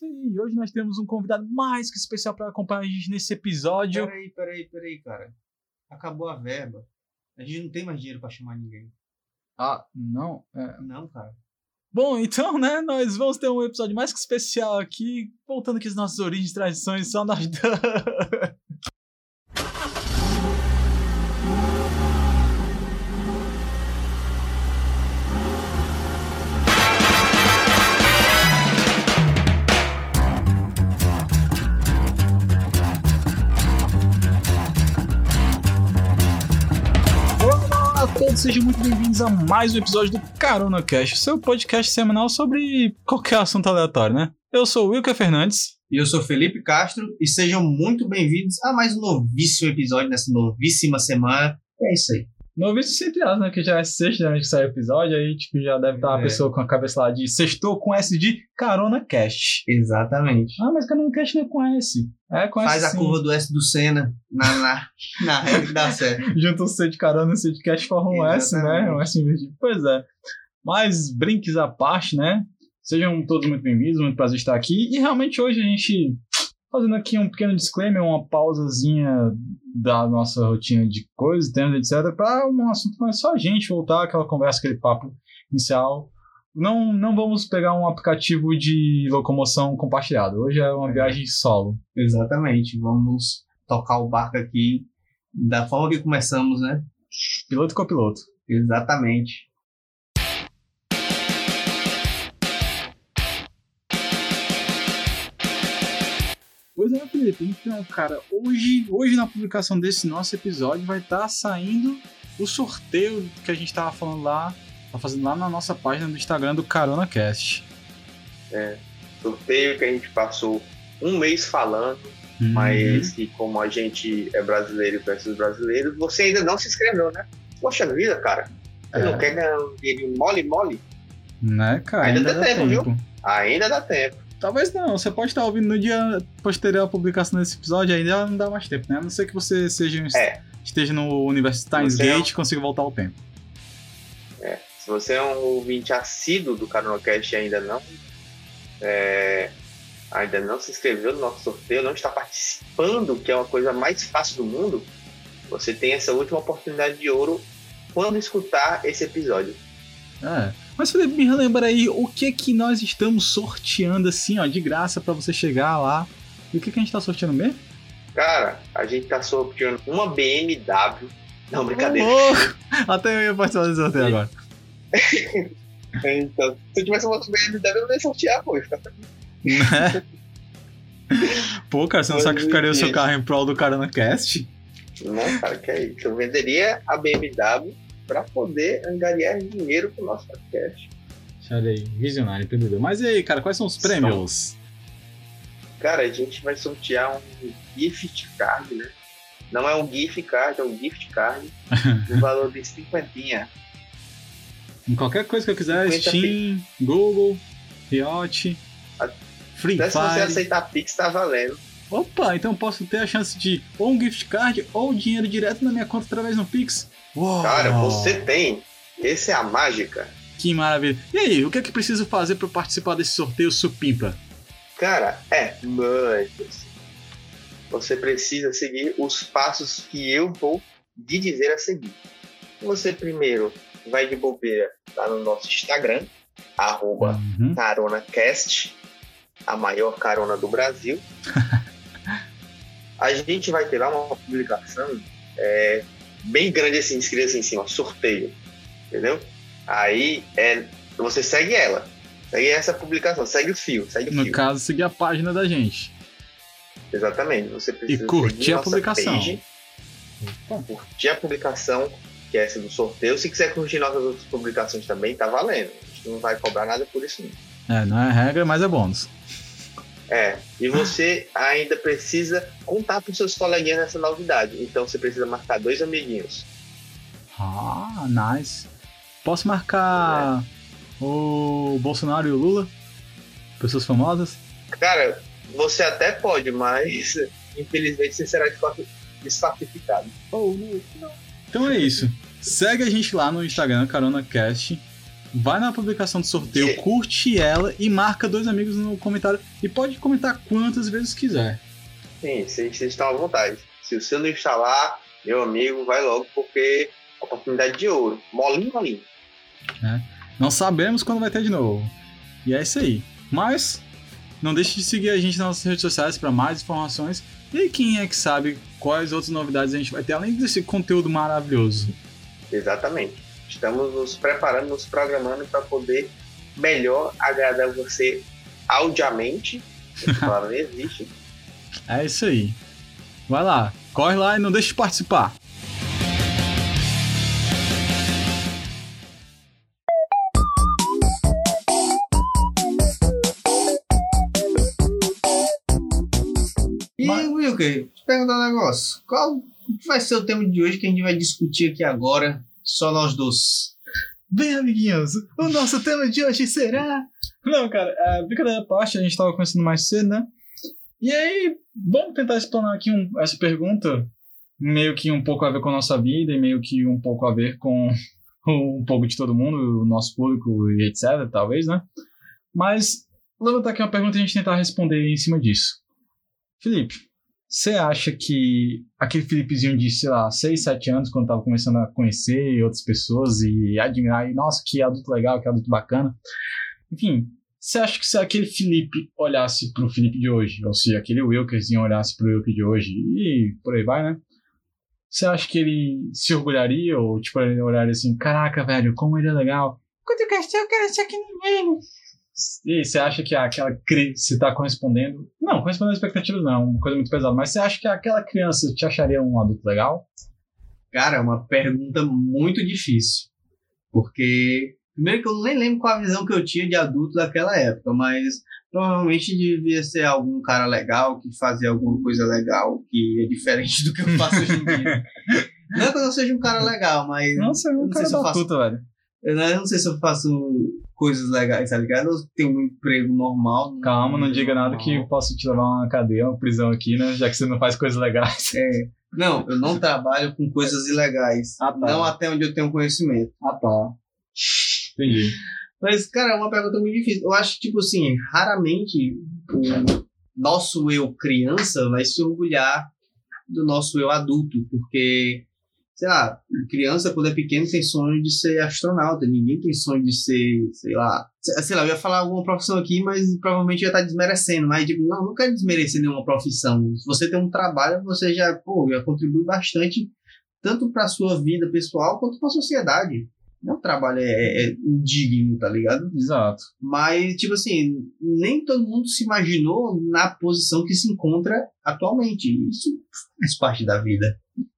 isso aí. Hoje nós temos um convidado mais que especial para acompanhar a gente nesse episódio. Peraí, peraí, peraí, cara. Acabou a verba. A gente não tem mais dinheiro pra chamar ninguém. Ah, não? É. Não, cara. Bom, então, né, nós vamos ter um episódio mais que especial aqui, voltando aqui às nossas origens, tradições, só nós. Olá todos, sejam muito bem-vindos a mais um episódio do Carona Cast, seu podcast semanal sobre qualquer assunto aleatório, né? Eu sou o Wilker Fernandes. E eu sou Felipe Castro e sejam muito bem-vindos a mais um novíssimo episódio nessa novíssima semana. É isso aí. Novíssimo entre aspas, né? Que já é sexta, né, que sai o episódio, aí tipo, já deve estar a É. pessoa com a cabeça lá de sextou com S de Carona Cast. Exatamente. Ah, mas Carona Cast não é com S. É com Faz S a sim. curva do S do Senna na, na, na régua que dá certo. Junta o C de carona e o C de cast forma um S, né? Exatamente. Um S invertido. Pois é. Mas brinques à parte, né? Sejam todos muito bem-vindos, muito prazer estar aqui. E realmente hoje a gente, fazendo aqui um pequeno disclaimer, uma pausazinha da nossa rotina de coisas, temas, etc., para um assunto mais só a gente voltar aquela conversa, aquele papo inicial. Não, não vamos pegar um aplicativo de locomoção compartilhado. Hoje é uma É. viagem solo. Exatamente. Vamos tocar o barco aqui da forma que começamos, né? Piloto e copiloto. Exatamente. Pois é, Felipe. Então, cara, hoje, hoje na publicação desse nosso episódio vai estar saindo o sorteio que a gente tava falando lá, tá fazendo lá na nossa página do Instagram do Carona Cast. sorteio que a gente passou um mês falando, Uhum. mas que como a gente é brasileiro versus brasileiro, você ainda não se inscreveu, né? Poxa vida, cara. Você É. não quer ganhar um mole, mole? Né, cara? Ainda Ainda, dá dá tempo, tempo. viu? Ainda dá tempo. Talvez não, você pode estar ouvindo no dia posterior à publicação desse episódio, ainda não dá mais tempo, né? A não ser que você seja É. esteja no universo Times é Gate e consiga voltar ao tempo. Se você é um ouvinte assíduo do CaronaCast e ainda não, é, ainda não se inscreveu no nosso sorteio, não está participando, que é uma coisa mais fácil do mundo, você tem essa última oportunidade de ouro quando escutar esse episódio. É. Mas Felipe, me relembra aí o que que nós estamos sorteando assim, ó, de graça pra você chegar lá. E o que que a gente tá sorteando mesmo? Cara, a gente tá sorteando uma BMW. Não, brincadeira. Louco! Até eu ia participar desse sorteio agora. Então, se eu tivesse uma BMW, eu não ia sortear, pô. Né? Pô, cara, você não Mas, sacrificaria o seu carro em prol do Carona Cast? Não, cara, que é isso. Eu venderia a BMW pra poder angariar dinheiro pro nosso podcast. Olha aí, visionário, empreendedor. Mas e aí, cara, quais são os prêmios? Cara, a gente vai sortear um gift card, né? Não é um gift card, é um gift card no valor de cinquentinha. Em qualquer coisa que eu quiser, 50 Steam, Google, Riot, Free Até se você Fire. aceitar Pix, tá valendo. Opa, então eu posso ter a chance de ou um gift card ou dinheiro direto na minha conta através do Pix. Uou! Cara, você tem. Essa é a mágica. Que maravilha. E aí, o que é que preciso fazer para participar desse sorteio supimpa? Cara, é muito. Você precisa seguir os passos que eu vou te dizer a seguir. Você primeiro vai de bobeira lá no nosso Instagram, arroba Uhum. CaronaCast, a maior carona do Brasil. a gente vai ter lá uma publicação é, bem grande assim, escrito assim em cima, sorteio. Entendeu? Aí é, você segue ela. Segue essa publicação, segue o fio, segue o No fio. caso, seguir a página da gente. Exatamente. Você precisa E curtir a publicação. page, curtir a publicação, que é essa do sorteio. Se quiser curtir nossas outras publicações também, tá valendo. A gente não vai cobrar nada por isso. Não. É, não é regra, mas é bônus. É, e você ainda precisa contar para seus coleguinhas essa novidade. Então você precisa marcar dois amiguinhos. Ah, nice. Posso marcar o Bolsonaro e o Lula? Pessoas famosas? Cara, você até pode, mas infelizmente você será desqualificado. Oh, não. Então é isso. Segue a gente lá no Instagram, CaronaCast. Vai na publicação do sorteio, Sim. curte ela e marca dois amigos no comentário. E pode comentar quantas vezes quiser. Sim, vocês vocês estão à vontade. Se o seu não está lá, meu amigo, vai logo, porque oportunidade de ouro. Molinho, molinho. Não sabemos quando vai ter de novo. E é isso aí. Mas não deixe de seguir a gente nas nossas redes sociais para mais informações. E quem é que sabe quais outras novidades a gente vai ter além desse conteúdo maravilhoso. Exatamente. Estamos nos preparando, nos programando para poder melhor agradar você audiamente. Essa palavra não existe. É isso aí. Vai lá, corre lá e não deixe de participar. E, Wilker, te perguntar um negócio. Qual vai ser o tema de hoje que a gente vai discutir aqui agora, só nós dois? Bem, amiguinhos, o nosso tema de hoje será. Não, cara, é, brincadeira à parte, a gente tava conversando mais cedo, né? E aí, vamos tentar explanar aqui um- essa pergunta, meio que um pouco a ver com a nossa vida e meio que um pouco a ver com um pouco de todo mundo, o nosso público e etc, talvez, né? Mas, levantar aqui uma pergunta e a gente tentar responder em cima disso. Felipe, você acha que aquele Felipezinho de, sei lá, 6, 7 anos, quando tava começando a conhecer outras pessoas e admirar, e nossa, que adulto legal, que adulto bacana. Enfim, você acha que se aquele Felipe olhasse pro Felipe de hoje, ou se aquele Wilkerzinho olhasse pro Wilker de hoje, e por aí vai, né? Você acha que ele se orgulharia, ou tipo, ele olharia assim, caraca, velho, como ele é legal. Quando eu crescer, eu quero ser que nem ele. E você acha que aquela criança está correspondendo? Não, correspondendo às expectativas não, é uma coisa muito pesada. Mas você acha que aquela criança te acharia um adulto legal? Cara, é uma pergunta muito difícil. Porque, primeiro que eu nem lembro qual a visão que eu tinha de adulto daquela época, mas provavelmente devia ser algum cara legal que fazia alguma coisa legal que é diferente do que eu faço hoje em dia. Não é que eu não seja um cara legal, mas Nossa, é eu um não sei cara se eu faço puta, velho. Não, eu não sei se eu faço coisas legais, tá ligado? Eu tenho um emprego normal. Calma, não diga nada que eu posso te levar uma cadeia, uma prisão aqui, né? Já que você não faz coisas legais. É. Não, eu não trabalho com coisas ilegais. Ah, tá. Não até onde eu tenho conhecimento. Ah, tá. Entendi. Mas, cara, é uma pergunta muito difícil. Eu acho tipo assim, raramente o nosso eu criança vai se orgulhar do nosso eu adulto, porque, sei lá, criança, quando é pequeno, tem sonho de ser astronauta, ninguém tem sonho de ser, sei lá, sei lá, eu ia falar alguma profissão aqui, mas provavelmente ia estar desmerecendo, mas, tipo, não, não quero desmerecer nenhuma profissão. Se você tem um trabalho, você já, pô, já contribui bastante, tanto para sua vida pessoal quanto para a sociedade. Não trabalho é, é indigno, tá ligado? Exato. Mas, tipo assim, nem todo mundo se imaginou na posição que se encontra atualmente. Isso faz parte da vida.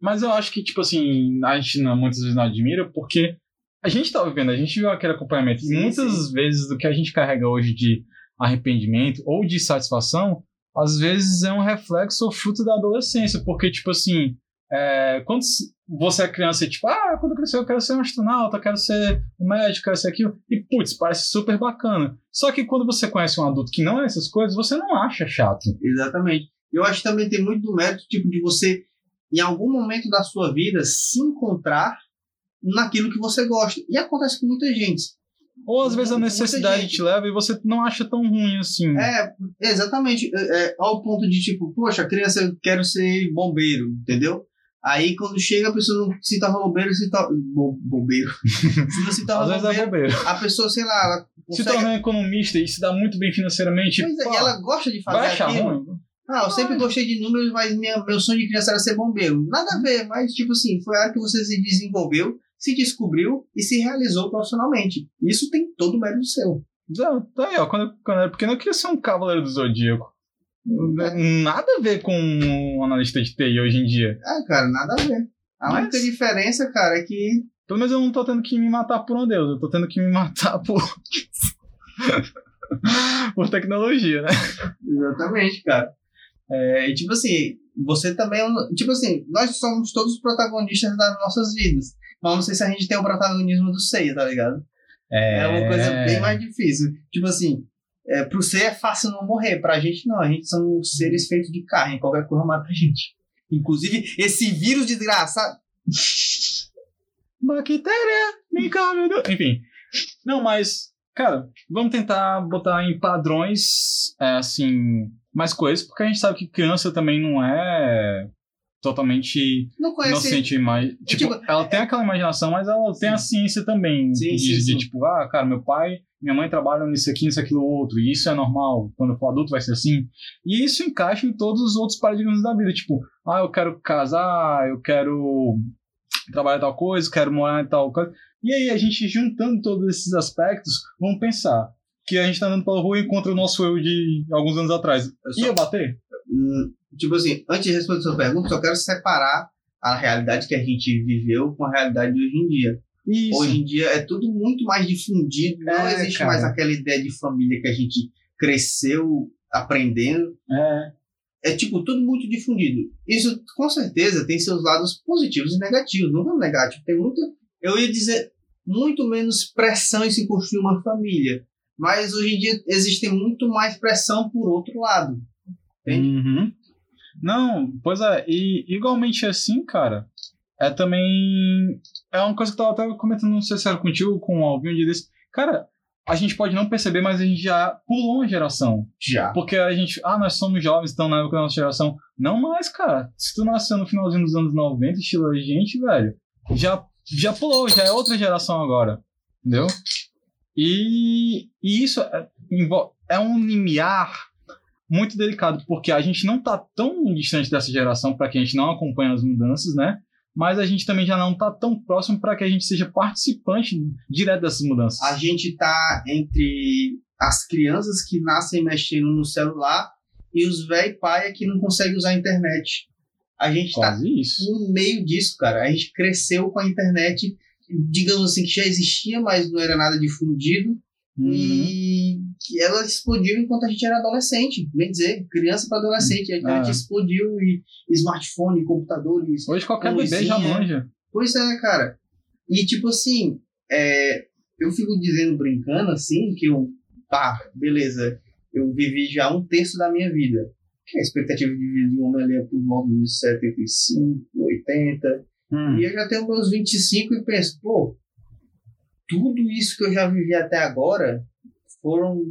Mas eu acho que, tipo assim, a gente não, muitas vezes não admira porque a gente tá vivendo, a gente viu aquele acompanhamento. Sim, e muitas vezes do que a gente carrega hoje de arrependimento ou de satisfação, às vezes é um reflexo ou fruto da adolescência. Porque, tipo assim, é, quando você é criança e tipo, ah, quando eu crescer eu quero ser um astronauta, eu quero ser um médico, quero ser aquilo. E, putz, parece super bacana. Só que quando você conhece um adulto que não é essas coisas, você não acha chato. Exatamente. Eu acho que também tem muito do mérito, tipo, de você, em algum momento da sua vida, se encontrar naquilo que você gosta. E acontece com muita gente. Ou às vezes a necessidade te leva e você não acha tão ruim assim. É, exatamente. É, é, ao ponto de, tipo, poxa, criança, eu quero ser bombeiro, entendeu? Aí quando chega a pessoa não se torna bombeiro, se torna. bo- Bombeiro. se não se Às torna vezes é bombeiro, a pessoa, sei lá, ela Se consegue. tornar um economista e se dá muito bem financeiramente, Pois é, pô, e ela gosta de fazer vai achar aquilo. ruim? Ah, eu sempre gostei de números, mas minha, meu sonho de criança era ser bombeiro. Nada a ver, mas tipo assim, foi a hora que você se desenvolveu, se descobriu e se realizou profissionalmente. Isso tem todo o mérito seu. Já, tá aí, ó. Quando, eu- quando eu era pequeno, eu queria ser um cavaleiro do zodíaco. Nada a ver com um analista de TI hoje em dia. Ah, cara, nada a ver. A Mas- única diferença, cara, é que Pelo menos eu não tô tendo que me matar por um deus, eu tô tendo que me matar por. por tecnologia, né? Exatamente, cara. É, e tipo assim, você também é. Tipo assim, nós somos todos protagonistas das nossas vidas. Mas não sei se a gente tem o protagonismo do Seiya, tá ligado? É uma coisa bem mais difícil. Tipo assim, é, pro Seiya é fácil não morrer. Pra gente não. A gente são seres feitos de carne. Qualquer coisa mata a gente. Inclusive, esse vírus desgraçado. Bactéria, me come do... Enfim. Não, mas, cara, vamos tentar botar em padrões, é, assim, mais coisas, porque a gente sabe que criança também não é totalmente Não conhece. inocente mais. Tipo, tipo, ela tem aquela imaginação, mas ela tem a ciência também. Sim, de, sim, de, sim. tipo, ah, cara, meu pai, minha mãe trabalham nisso aqui, nisso, aquilo, outro, e isso é normal. Quando eu for adulto vai ser assim. E isso encaixa em todos os outros paradigmas da vida. Tipo, ah, eu quero casar, eu quero trabalhar tal coisa, quero morar em tal coisa. E aí, a gente juntando todos esses aspectos, vamos pensar que a gente tá andando pela rua e encontra o nosso eu de alguns anos atrás. Eu só- Ia bater? Hum, Tipo assim, antes de responder a sua pergunta, só quero separar a realidade que a gente viveu com a realidade de hoje em dia. Isso. Hoje em dia é tudo muito mais difundido, não É, existe cara. mais aquela ideia de família que a gente cresceu aprendendo. É, É tipo tudo muito difundido. Isso com certeza tem seus lados positivos e negativos, não vamos negar. Tipo, tem muita, eu ia dizer, muito menos pressão em se construir uma família. Mas hoje em dia existe muito mais pressão por outro lado. Entende? Uhum. Não, pois é, e igualmente assim, cara, é também. É uma coisa que eu tava até comentando, não sei se era contigo, com alguém um dia desse. Cara, a gente pode não perceber, mas a gente já pulou uma geração. Já. Porque a gente, ah, nós somos jovens, então na época da nossa geração. Não mais, cara. Se tu nasceu no finalzinho dos anos 90, estilo a gente, velho, já, já pulou, já é outra geração agora. Entendeu? E, e isso é, é um limiar muito delicado, porque a gente não tá tão distante dessa geração para que a gente não acompanhe as mudanças, né? Mas a gente também já não tá tão próximo para que a gente seja participante direto dessas mudanças. A gente tá entre as crianças que nascem mexendo no celular e os velho paia que não conseguem usar a internet. A gente tá isso. no meio disso, cara. A gente cresceu com a internet, digamos assim, que já existia, mas não era nada difundido. Uhum. E ela explodiu enquanto a gente era adolescente, bem dizer, criança para adolescente. A internet Ah. explodiu e smartphone, computadores. Hoje qualquer bebê já manja. Pois é, cara. E tipo assim, é, eu fico dizendo, brincando assim, que eu, pá, beleza, eu vivi já um terço da minha vida. Que a expectativa de vida de um homem ali é por volta dos 75, 80. Hum. E eu já tenho meus 25 e penso, pô, tudo isso que eu já vivi até agora foram,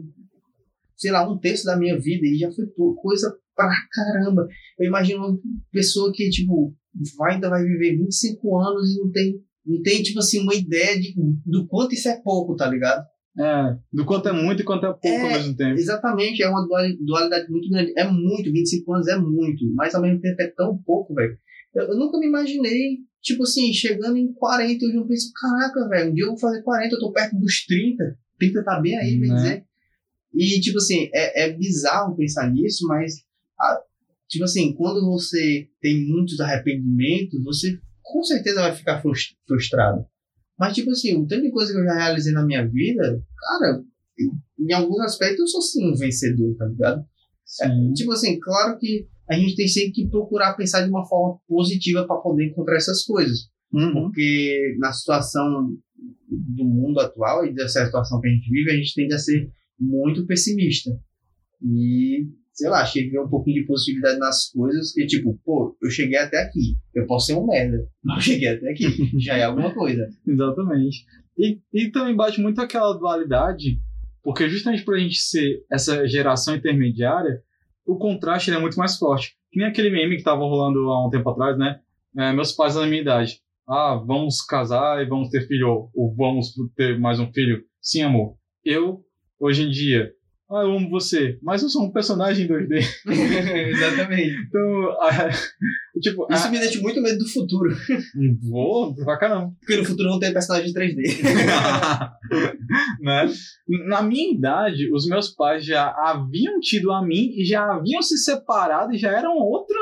sei lá, um terço da minha vida e já foi coisa pra caramba. Eu imagino uma pessoa que, tipo, vai, ainda vai viver 25 anos e não tem, não tem tipo assim, uma ideia de, do quanto isso é pouco, tá ligado? É, do quanto é muito e quanto é pouco É, ao mesmo tempo. Exatamente, é uma duali- dualidade muito grande. É muito, 25 anos é muito, mas ao mesmo tempo é tão pouco, velho. Eu, eu nunca me imaginei, tipo assim, chegando em 40, hoje eu penso, caraca, velho, um dia eu vou fazer 40, eu tô perto dos 30. 30 tá bem aí, bem Né? dizer. E, tipo assim, é, é bizarro pensar nisso, mas, a- tipo assim, quando você tem muitos arrependimentos, você com certeza vai ficar frus- frustrado. Mas, tipo assim, o tanto de coisa que eu já realizei na minha vida, cara, em alguns aspectos eu sou sim um vencedor, tá ligado? Sim. Tipo assim, claro que a gente tem sempre que procurar pensar de uma forma positiva para poder encontrar essas coisas. Uhum. Porque na situação do mundo atual e dessa situação que a gente vive, a gente tende a ser muito pessimista. E, sei lá, achei que ver um pouquinho de positividade nas coisas, que tipo, pô, eu cheguei até aqui, eu posso ser um merda, mas eu cheguei até aqui, já é alguma coisa. Exatamente. E, e também bate muito aquela dualidade, porque justamente por a gente ser essa geração intermediária, o contraste é muito mais forte. Que nem aquele meme que tava rolando há um tempo atrás, né? É, meus pais da minha idade. Ah, vamos casar e vamos ter filho, ou, ou vamos ter mais um filho. Sim, amor. Eu, hoje em dia, ah, eu amo você, mas eu sou um personagem em 2D. Exatamente. Então, ah, tipo, Isso ah, me deixa muito medo do futuro, vou pra caramba. porque no futuro não tem personagem 3D. né? Na minha idade, os meus pais já haviam tido a mim e já haviam se separado e já eram outra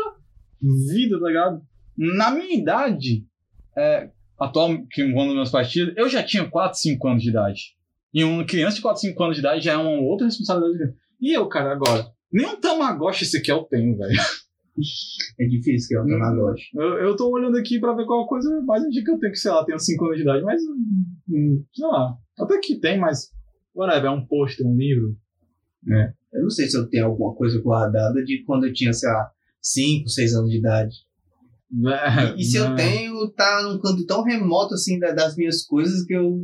vida, tá ligado? Na minha idade, é, atual, que quando meus pais tinham, eu já tinha 4, 5 anos de idade. E uma criança de 4, 5 anos de idade já é uma outra responsabilidade. E eu, cara, agora? Nem um Tamagotchi esse aqui eu tenho, velho. É difícil que é o Tamagotchi. Eu, eu tô olhando aqui pra ver qual coisa mais antiga que eu tenho, que sei lá, tenho 5 anos de idade, mas. hum, Sei lá. Até que tem, mas. Whatever, é um pôster, um livro. Eu não sei se eu tenho alguma coisa guardada de quando eu tinha, sei lá, 5, 6 anos de idade. É, E, e se eu né? tenho, tá num canto tão remoto assim da- das minhas coisas que eu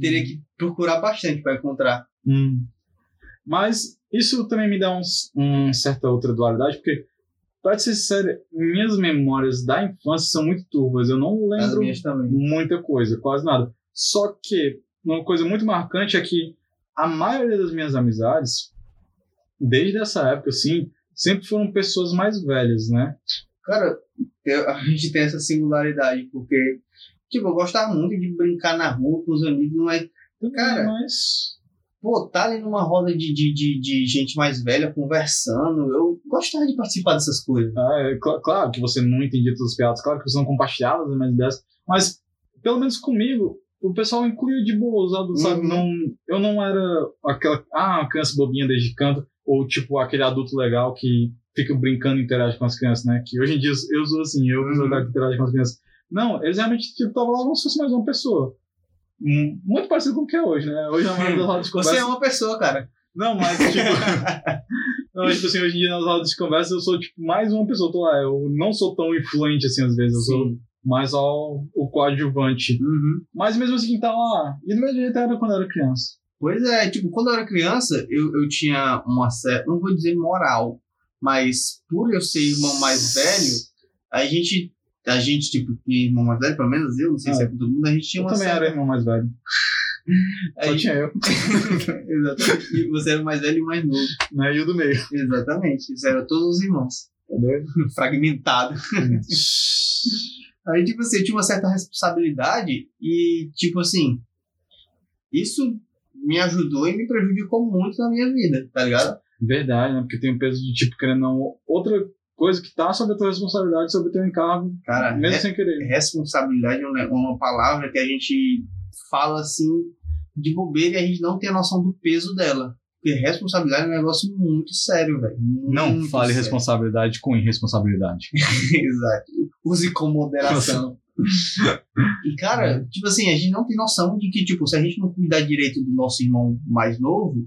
teria que procurar bastante pra encontrar. Hum. Mas isso também me dá uns, um certa outra dualidade, porque, pra ser sincero, minhas memórias da infância são muito turvas. Eu não lembro muita coisa, quase nada. Só que uma coisa muito marcante é que a maioria das minhas amizades, desde essa época, assim, sempre foram pessoas mais velhas, né? Cara, eu- a gente tem essa singularidade, porque, tipo, eu gostava muito de brincar na rua com os amigos, mas, Cara, mas pô, tá ali numa roda de, de, de, de gente mais velha conversando, eu gostava de participar dessas coisas. É, cl- claro que você não entendia todas as piadas, claro que você não compartilhava as minhas ideias, mas pelo menos comigo, o pessoal incluía de boa os adultos, sabe? Uhum. Não, eu não era aquela, ah, criança bobinha desde canto, ou tipo aquele adulto legal que fica brincando e interage com as crianças, né? Que hoje em dia eu sou assim, eu sou Uhum. que interage com as crianças. Não, eles realmente tipo, estavam lá como se fosse mais uma pessoa. Muito parecido com o que é hoje, né? Hoje a maioria das rodas de Você conversa. é uma pessoa, cara. Não, mas tipo. Não, tipo assim, hoje em dia nas rodas de conversa eu sou tipo mais uma pessoa, tô lá. Eu não sou tão influente assim às vezes, eu sou mais só o coadjuvante. Uhum. Mas mesmo assim tá lá. E do mesmo jeito era quando eu era criança. Pois é, tipo, quando eu era criança, eu, eu tinha uma certa, não vou dizer moral, mas por eu ser irmão mais velho, a gente, a gente, tipo, irmão mais velho, pelo menos eu, não sei Ah. se é com todo mundo, a gente tinha Eu uma também certa... era irmão mais velho. Só gente- tinha eu, Exatamente. E você era o mais velho e o mais novo. né? E o do meio. Exatamente. Isso eram todos os irmãos. Tá doido? Fragmentado. Aí, tipo assim, eu tinha uma certa responsabilidade e, tipo assim, isso me ajudou e me prejudicou muito na minha vida, tá ligado? Verdade, né? Porque tem o peso de tipo, querendo não. Outra coisa que tá sobre a tua responsabilidade, sobre o teu encargo, Cara, mesmo re- sem querer. responsabilidade é uma- uma palavra que a gente fala assim de bobeira e a gente não tem a noção do peso dela. Porque responsabilidade é um negócio muito sério, velho. Não fale sério. responsabilidade com irresponsabilidade. Exato. Use com moderação. e, cara, tipo assim, a gente não tem noção de que, tipo, se a gente não cuidar direito do nosso irmão mais novo,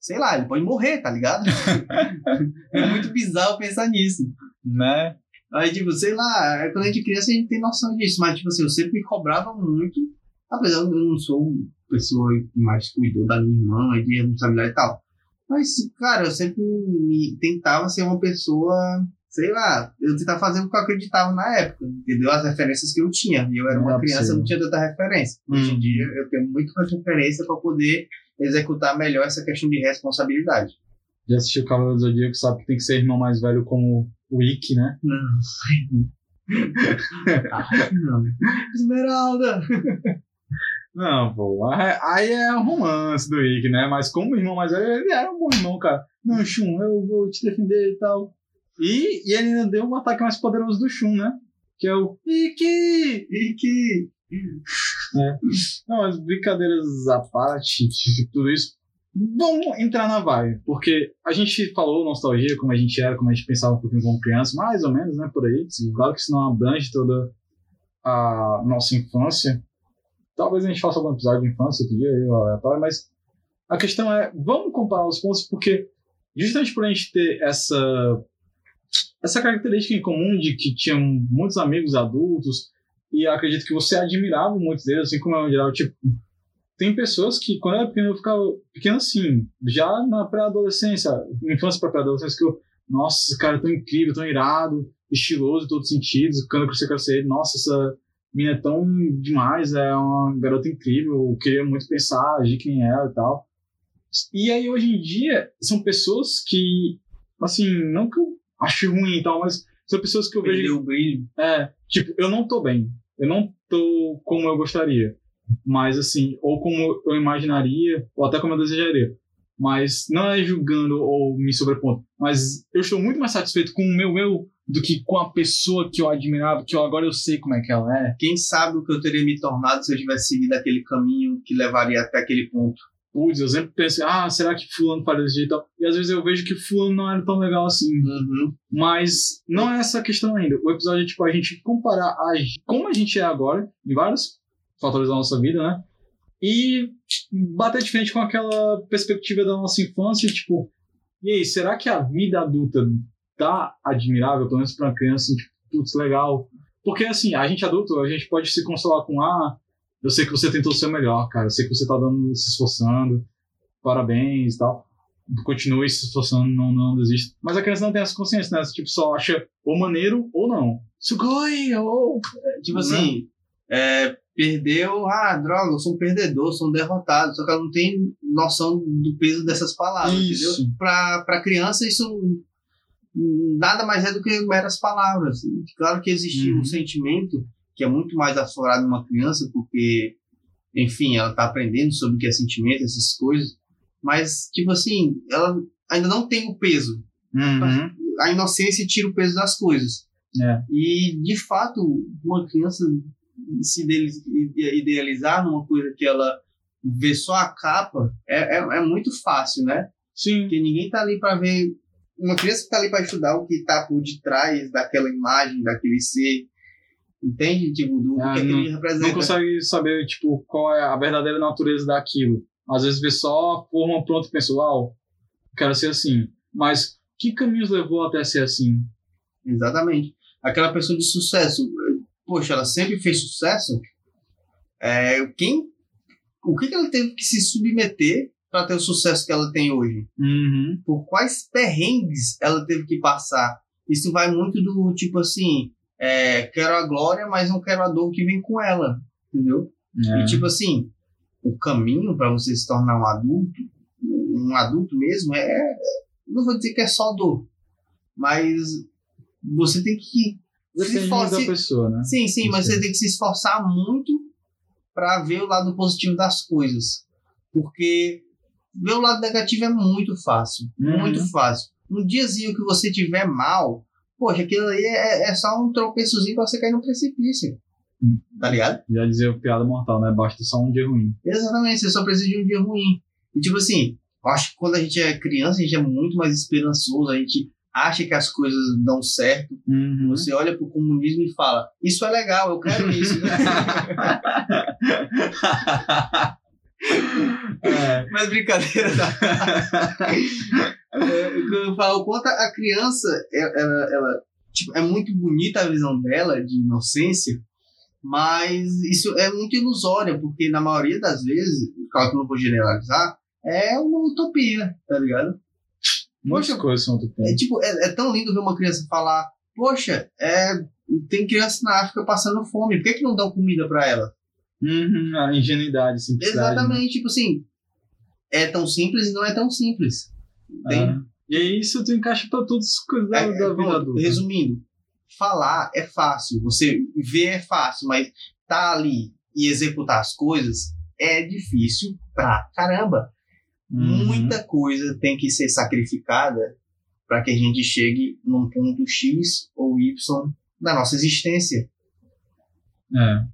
sei lá, ele pode morrer, tá ligado? é muito bizarro pensar nisso. Né? Aí, tipo, sei lá, quando a gente é criança a gente tem noção disso, mas, tipo assim, eu sempre me cobrava muito, apesar de eu não sou a pessoa que mais cuidou da minha irmã e de responsabilidade e tal. Mas, cara, eu sempre me tentava ser uma pessoa, sei lá, eu tentava fazer o que eu acreditava na época, entendeu? As referências que eu tinha. E eu era uma é criança, possível. não tinha tanta referência. Hoje em Hum. dia eu tenho muito mais referência para poder executar melhor essa questão de responsabilidade. Já assistiu o Cavaleiro do Zodíaco, sabe que tem que ser irmão mais velho como o Ikki, né? Ah, não. Esmeralda! Não, pô. Aí é um romance do Ikki, né? Mas como irmão mais velho, ele era um bom irmão, cara. Não, Shun, eu vou te defender e tal. E, e ele ainda deu um ataque mais poderoso do Shun, né? Que é o Ikki! E que Não, as brincadeiras à parte, tudo isso. Vamos entrar na vibe, porque a gente falou nostalgia, como a gente era, como a gente pensava um pouquinho como criança, mais ou menos, né, por aí. Claro que isso não abrange toda a nossa infância. Talvez a gente faça algum episódio de infância outro dia, aí, aleatório, mas a questão é, vamos comparar os pontos, porque justamente por a gente ter essa, essa característica em comum de que tinha muitos amigos adultos, e acredito que você admirava muitos deles, assim como eu geral, tipo, tem pessoas que, quando eu era pequeno, eu ficava pequeno assim, já na pré-adolescência, infância para pré-adolescência, que eu, nossa, esse cara é tão incrível, tão irado, estiloso em todos os sentidos, quando eu crescer, eu quero ser ele, nossa, essa mina é tão demais, é uma garota incrível, eu queria muito pensar, agir que nem ela e tal. E aí, hoje em dia, são pessoas que, assim, não que eu ache ruim e tal, mas são pessoas que eu vejo o brilho. é, tipo, eu não tô bem. Eu não tô como eu gostaria. Mas, assim, ou como eu imaginaria, ou até como eu desejaria. Mas não é julgando ou me sobrepondo. Mas eu estou muito mais satisfeito com o meu eu do que com a pessoa que eu admirava, que eu, agora eu sei como é que ela é. Quem sabe o que eu teria me tornado se eu tivesse seguido aquele caminho que levaria até aquele ponto. Putz, eu sempre penso, ah, será que fulano faria desse jeito e tal? E às vezes eu vejo que fulano não era tão legal assim. Uhum. Mas não é essa a questão ainda. O episódio é tipo a gente comparar a, como a gente é agora, em vários fatores da nossa vida, né? E bater de frente com aquela perspectiva da nossa infância, tipo, e aí, será que a vida adulta tá admirável, pelo menos pra uma criança, assim, tipo, putz, legal. Porque assim, a gente adulto, a gente pode se consolar com, ah, eu sei que você tentou o seu melhor, cara, eu sei que você tá dando, se esforçando, parabéns e tal. Continue se esforçando, não, não desista. Mas a criança não tem essa consciência, né? Tipo, só acha ou maneiro ou não. Sugoi, ou. Tipo assim, é, perdeu, ah, droga, eu sou um perdedor, sou um derrotado. Só que ela não tem noção do peso dessas palavras, Isso. entendeu? Pra, pra criança, isso nada mais é do que meras palavras. Claro que existe Uhum. um sentimento que é muito mais aflorado numa criança, porque, enfim, ela tá aprendendo sobre o que é sentimento, essas coisas. Mas, tipo assim, ela ainda não tem o peso. Uhum. A inocência tira o peso das coisas. É. E, de fato, uma criança se ide- ide- idealizar numa coisa que ela vê só a capa é, é, é muito fácil, né? Sim. Porque ninguém tá ali para ver. Uma criança que tá ali para estudar o que tá por detrás daquela imagem, daquele ser. Entende? Tipo, do, é que não- ele representa. Não consegue saber, tipo, qual é a verdadeira natureza daquilo. Às vezes vê só a forma pronta e pensa, uau, quero ser assim. Mas que caminhos levou até ser assim? Exatamente. Aquela pessoa de sucesso, poxa, ela sempre fez sucesso. É, quem, o que, que ela teve que se submeter para ter o sucesso que ela tem hoje? Uhum. Por quais perrengues ela teve que passar? Isso vai muito do tipo assim, é, quero a glória, mas não quero a dor que vem com ela, entendeu? É. E tipo assim, o caminho para você se tornar um adulto, um adulto mesmo, é. Não vou dizer que é só dor, mas você tem que se Depende muito esforçar. da pessoa, né? Sim, sim, mas Sim. você tem que se esforçar muito para ver o lado positivo das coisas. Porque ver o lado negativo é muito fácil. Uhum. Muito fácil. Um diazinho que você tiver mal, poxa, aquilo aí é, é só um tropeçozinho pra você cair no precipício. Hum. Tá ligado? Já dizia o piada mortal, né? Basta só um dia ruim. Exatamente, você só precisa de um dia ruim. E tipo assim, eu acho que quando a gente é criança, a gente é muito mais esperançoso, a gente acha que as coisas dão certo. Uhum. Você olha pro comunismo e fala, isso é legal, eu quero isso. é. Mas brincadeira, tá? É, o eu falo, quanto a criança, é- ela, ela, tipo, é muito bonita a visão dela de inocência, mas isso é muito ilusória, porque na maioria das vezes, claro que eu não vou generalizar, é uma utopia, tá ligado? Muitas coisas são É utopia. tipo, é, é tão lindo ver uma criança falar, poxa, é, tem criança na África passando fome, por que, que não dão comida pra ela? Uhum. A ingenuidade, simplicidade. né? Exatamente, tipo assim, é tão simples e não é tão simples. Entende? É. E isso tu encaixa pra todas as coisas da, É, da vida pronto, adulta. Resumindo, falar é fácil, você ver é fácil, mas tá ali e executar as coisas é difícil pra caramba. Uhum. Muita coisa tem que ser sacrificada para que a gente chegue num ponto X ou Y da nossa existência. É.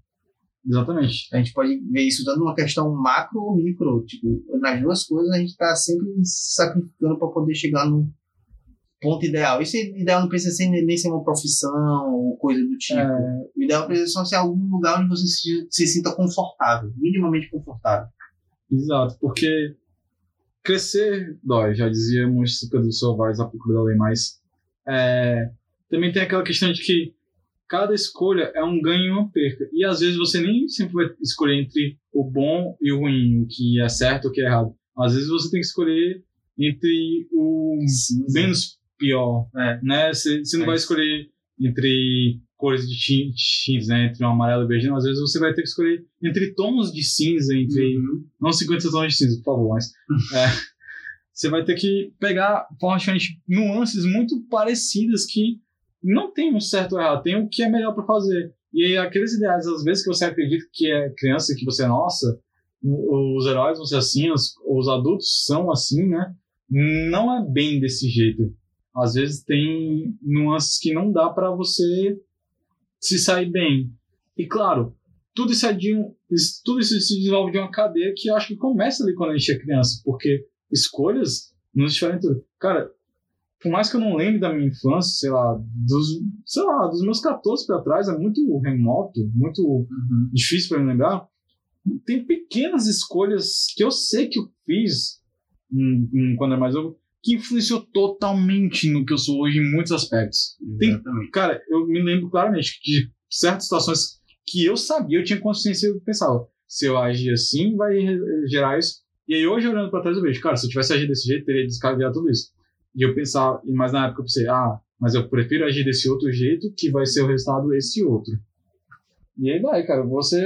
Exatamente. A gente pode ver isso dando uma questão macro ou micro. Tipo, nas duas coisas a gente está sempre se sacrificando para poder chegar no ponto ideal. Isso ideal não precisa ser, nem ser uma profissão ou coisa do tipo. É, O ideal precisa só ser algum lugar onde você se, se sinta confortável, minimamente confortável. exato, porque crescer dói, já dizia música do Sovares a procura da lei, mas é, também tem aquela questão de que cada escolha é um ganho e uma perca. E às vezes você nem sempre vai escolher entre o bom e o ruim, o que é certo ou o que é errado. Às vezes você tem que escolher entre o menos pior, É. né? Você, você não É vai escolher entre cores tintes, né? Entre um amarelo e beijinho. Às vezes você vai ter que escolher entre tons de cinza, entre Uhum. não 50 tons de cinza, por favor, mas é, você vai ter que pegar formas diferentes, nuances muito parecidas que não tem um certo ou errado, tem o que é melhor para fazer. E aqueles ideais, às vezes que você acredita que é criança, que você é nossa, os heróis vão ser assim, os, os adultos são assim, né? Não é bem desse jeito. Às vezes tem nuances que não dá para você se sair bem. E claro, tudo isso é de um, tudo isso se desenvolve de uma cadeia que eu acho que começa ali quando a gente é criança, porque escolhas nos diferentes. Cara, por mais que eu não lembre da minha infância, sei lá, dos, sei lá, dos meus 14 para trás, é muito remoto, muito Uhum. difícil para me lembrar. Tem pequenas escolhas que eu sei que eu fiz hum, hum, quando era mais novo, que influenciou totalmente no que eu sou hoje em muitos aspectos. Tem-. Cara, eu me lembro claramente de certas situações que eu sabia, eu tinha consciência, eu pensava, se eu agir assim, vai gerar isso. E aí hoje, olhando pra trás, eu vejo, cara, se eu tivesse agido desse jeito, teria descarregado tudo isso. E eu pensava, mas na época eu pensei, ah, mas eu prefiro agir desse outro jeito, que vai ser o resultado esse outro. E aí vai, cara, você,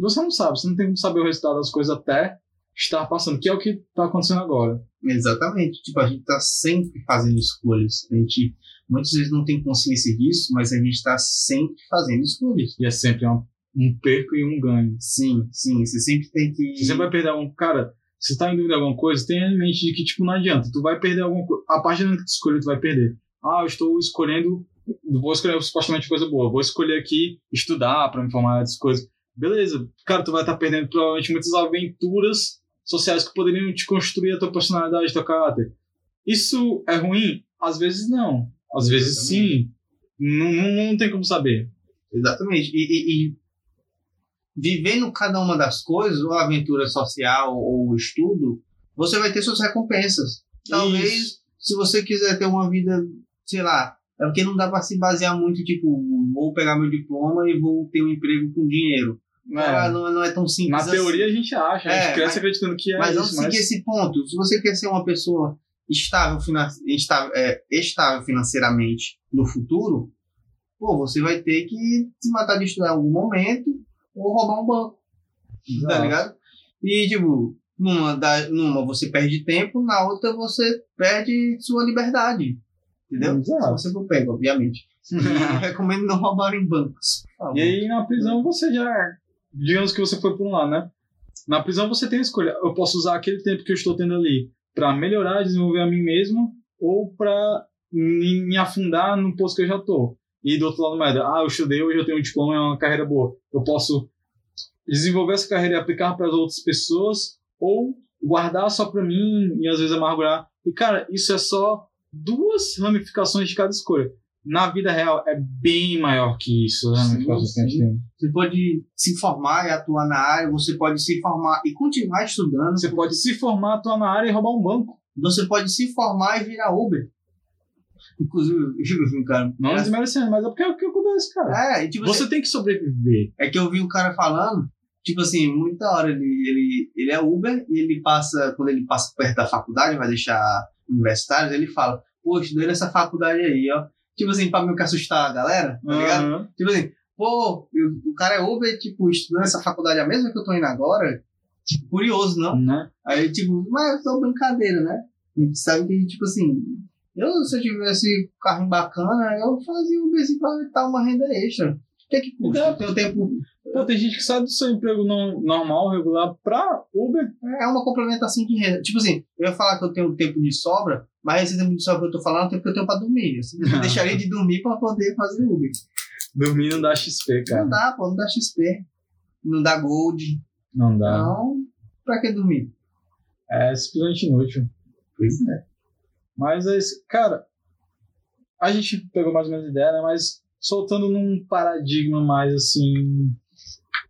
você não sabe, você não tem como saber o resultado das coisas até estar passando, que é o que tá acontecendo agora. Exatamente. Tipo, a gente tá sempre fazendo escolhas. A gente muitas vezes não tem consciência disso, mas a gente tá sempre fazendo escolhas. E é sempre um, um perco e um ganho. Sim, sim. Você sempre tem que. Você sempre vai perder algum. Cara, se tá em dúvida de alguma coisa, tenha em mente de que, tipo, não adianta. Tu vai perder alguma coisa. A partir do momento que tu escolher, tu vai perder. Ah, eu estou escolhendo. Vou escolher supostamente coisa boa. Vou escolher aqui estudar pra me formar dessas coisas. Beleza. Cara, tu vai estar perdendo provavelmente muitas aventuras sociais que poderiam te construir a tua personalidade, teu caráter. Isso é ruim? Às vezes não. Às vezes sim. Não, não, não tem como saber. Exatamente. E, e- e vivendo cada uma das coisas, ou a aventura social ou o estudo, você vai ter suas recompensas. Talvez, Isso. se você quiser ter uma vida, sei lá, é porque não dá pra se basear muito, tipo, vou pegar meu diploma e vou ter um emprego com dinheiro. Ah, É. não, não é tão simples Na assim. teoria a gente acha, a gente É, cresce mas- acreditando que é mas vamos seguir mas... esse ponto. Se você quer ser uma pessoa estável, finan estável, é, estável financeiramente no futuro, pô, você vai ter que se matar de estudar em algum momento ou roubar um banco, tá Exato. ligado? E, tipo, numa, da, numa você perde tempo, na outra você perde sua liberdade. Entendeu? Exato. Se você for pego, obviamente. E eu recomendo não roubar em bancos. favor. E aí na prisão você já. Digamos que você foi por um lado, né? Na prisão você tem a escolha. Eu posso usar aquele tempo que eu estou tendo ali pra melhorar, desenvolver a mim mesmo, ou pra me, afundar no posto que eu já tô. E do outro lado, merda, ah, eu estudei, hoje eu tenho um diploma, é uma carreira boa. Eu posso desenvolver essa carreira e aplicar para as outras pessoas, ou guardar só pra mim e às vezes amargurar. E cara, isso é só duas ramificações de cada escolha. Na vida real é bem maior que isso, as Sim. Você pode se formar e atuar na área, você pode se formar e continuar estudando. Você pode se formar, atuar na área e roubar um banco. Você pode se formar e virar Uber. Inclusive, eu vi um cara. Não desmerecendo, mas é porque é o que acontece, cara. É, e tipo, assim, Você tem que sobreviver. é que eu vi um cara falando, tipo assim, muita hora ele, ele, ele é Uber e ele passa, quando ele passa perto da faculdade, vai deixar universitários, ele fala, pô, estudei nessa faculdade aí, ó. Tipo assim, pra meio que assustar a galera, tá ligado? Aham. Tipo assim, pô, eu- o cara é Uber, tipo, estudando essa faculdade, a mesma que eu tô indo agora, tipo, curioso, não? Né? Aí, tipo, mas é só brincadeira, né? A gente sabe que, tipo assim, eu, se eu tivesse carro bacana, eu fazia um beijo pra dar uma renda extra. O que é que custa? Então- Tem o tempo. Pô, tem gente que sai do seu emprego no- normal, regular, pra Uber. É uma complementação de renda. Tipo assim, eu ia falar que eu tenho tempo de sobra, mas esse tempo de sobra que eu tô falando é o tempo que eu tenho pra dormir. Assim, eu deixaria de dormir pra poder fazer Uber. Dormir não dá XP, cara. Não dá, pô, não dá XP. Não dá Gold. Não dá. Então, pra que dormir? É simplesmente inútil. Pois é. Mas é. Cara, a gente pegou mais ou menos a ideia, né? Mas soltando num paradigma mais assim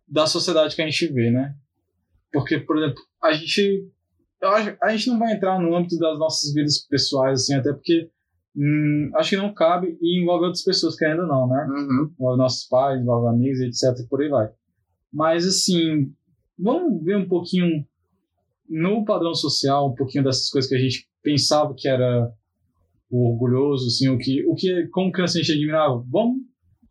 da sociedade que a gente vê, né? Porque, por exemplo, a gente. Acho, a gente não vai entrar no âmbito das nossas vidas pessoais, assim, até porque hum, acho que não cabe e envolve outras pessoas, querendo ou não, né? Uhum. envolve nossos pais, envolve amigos, etc. Por aí vai. Mas, assim, vamos ver um pouquinho no padrão social, um pouquinho dessas coisas que a gente pensava que era o orgulhoso, assim, o que, o que como criança a gente admirava. Vamos.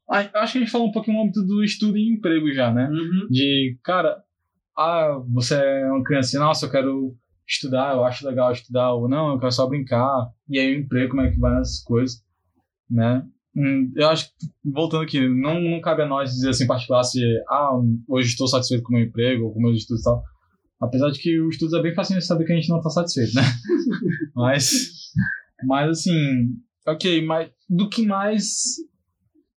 a- Acho que a gente falou um pouquinho no âmbito do estudo e emprego já, né? Uhum. De, cara, ah, você é uma criança, nossa, eu quero estudar, eu acho legal estudar, ou não, eu quero só brincar. E aí o emprego, como é que vai nessas coisas, né? Hum, eu acho que, voltando aqui, não, não cabe a nós dizer assim, particular, se, ah, hoje estou satisfeito com o meu emprego, ou com meus estudos e tal. Apesar de que o estudo é bem fácil de saber que a gente não está satisfeito, né? mas, mas assim, ok, mas do que mais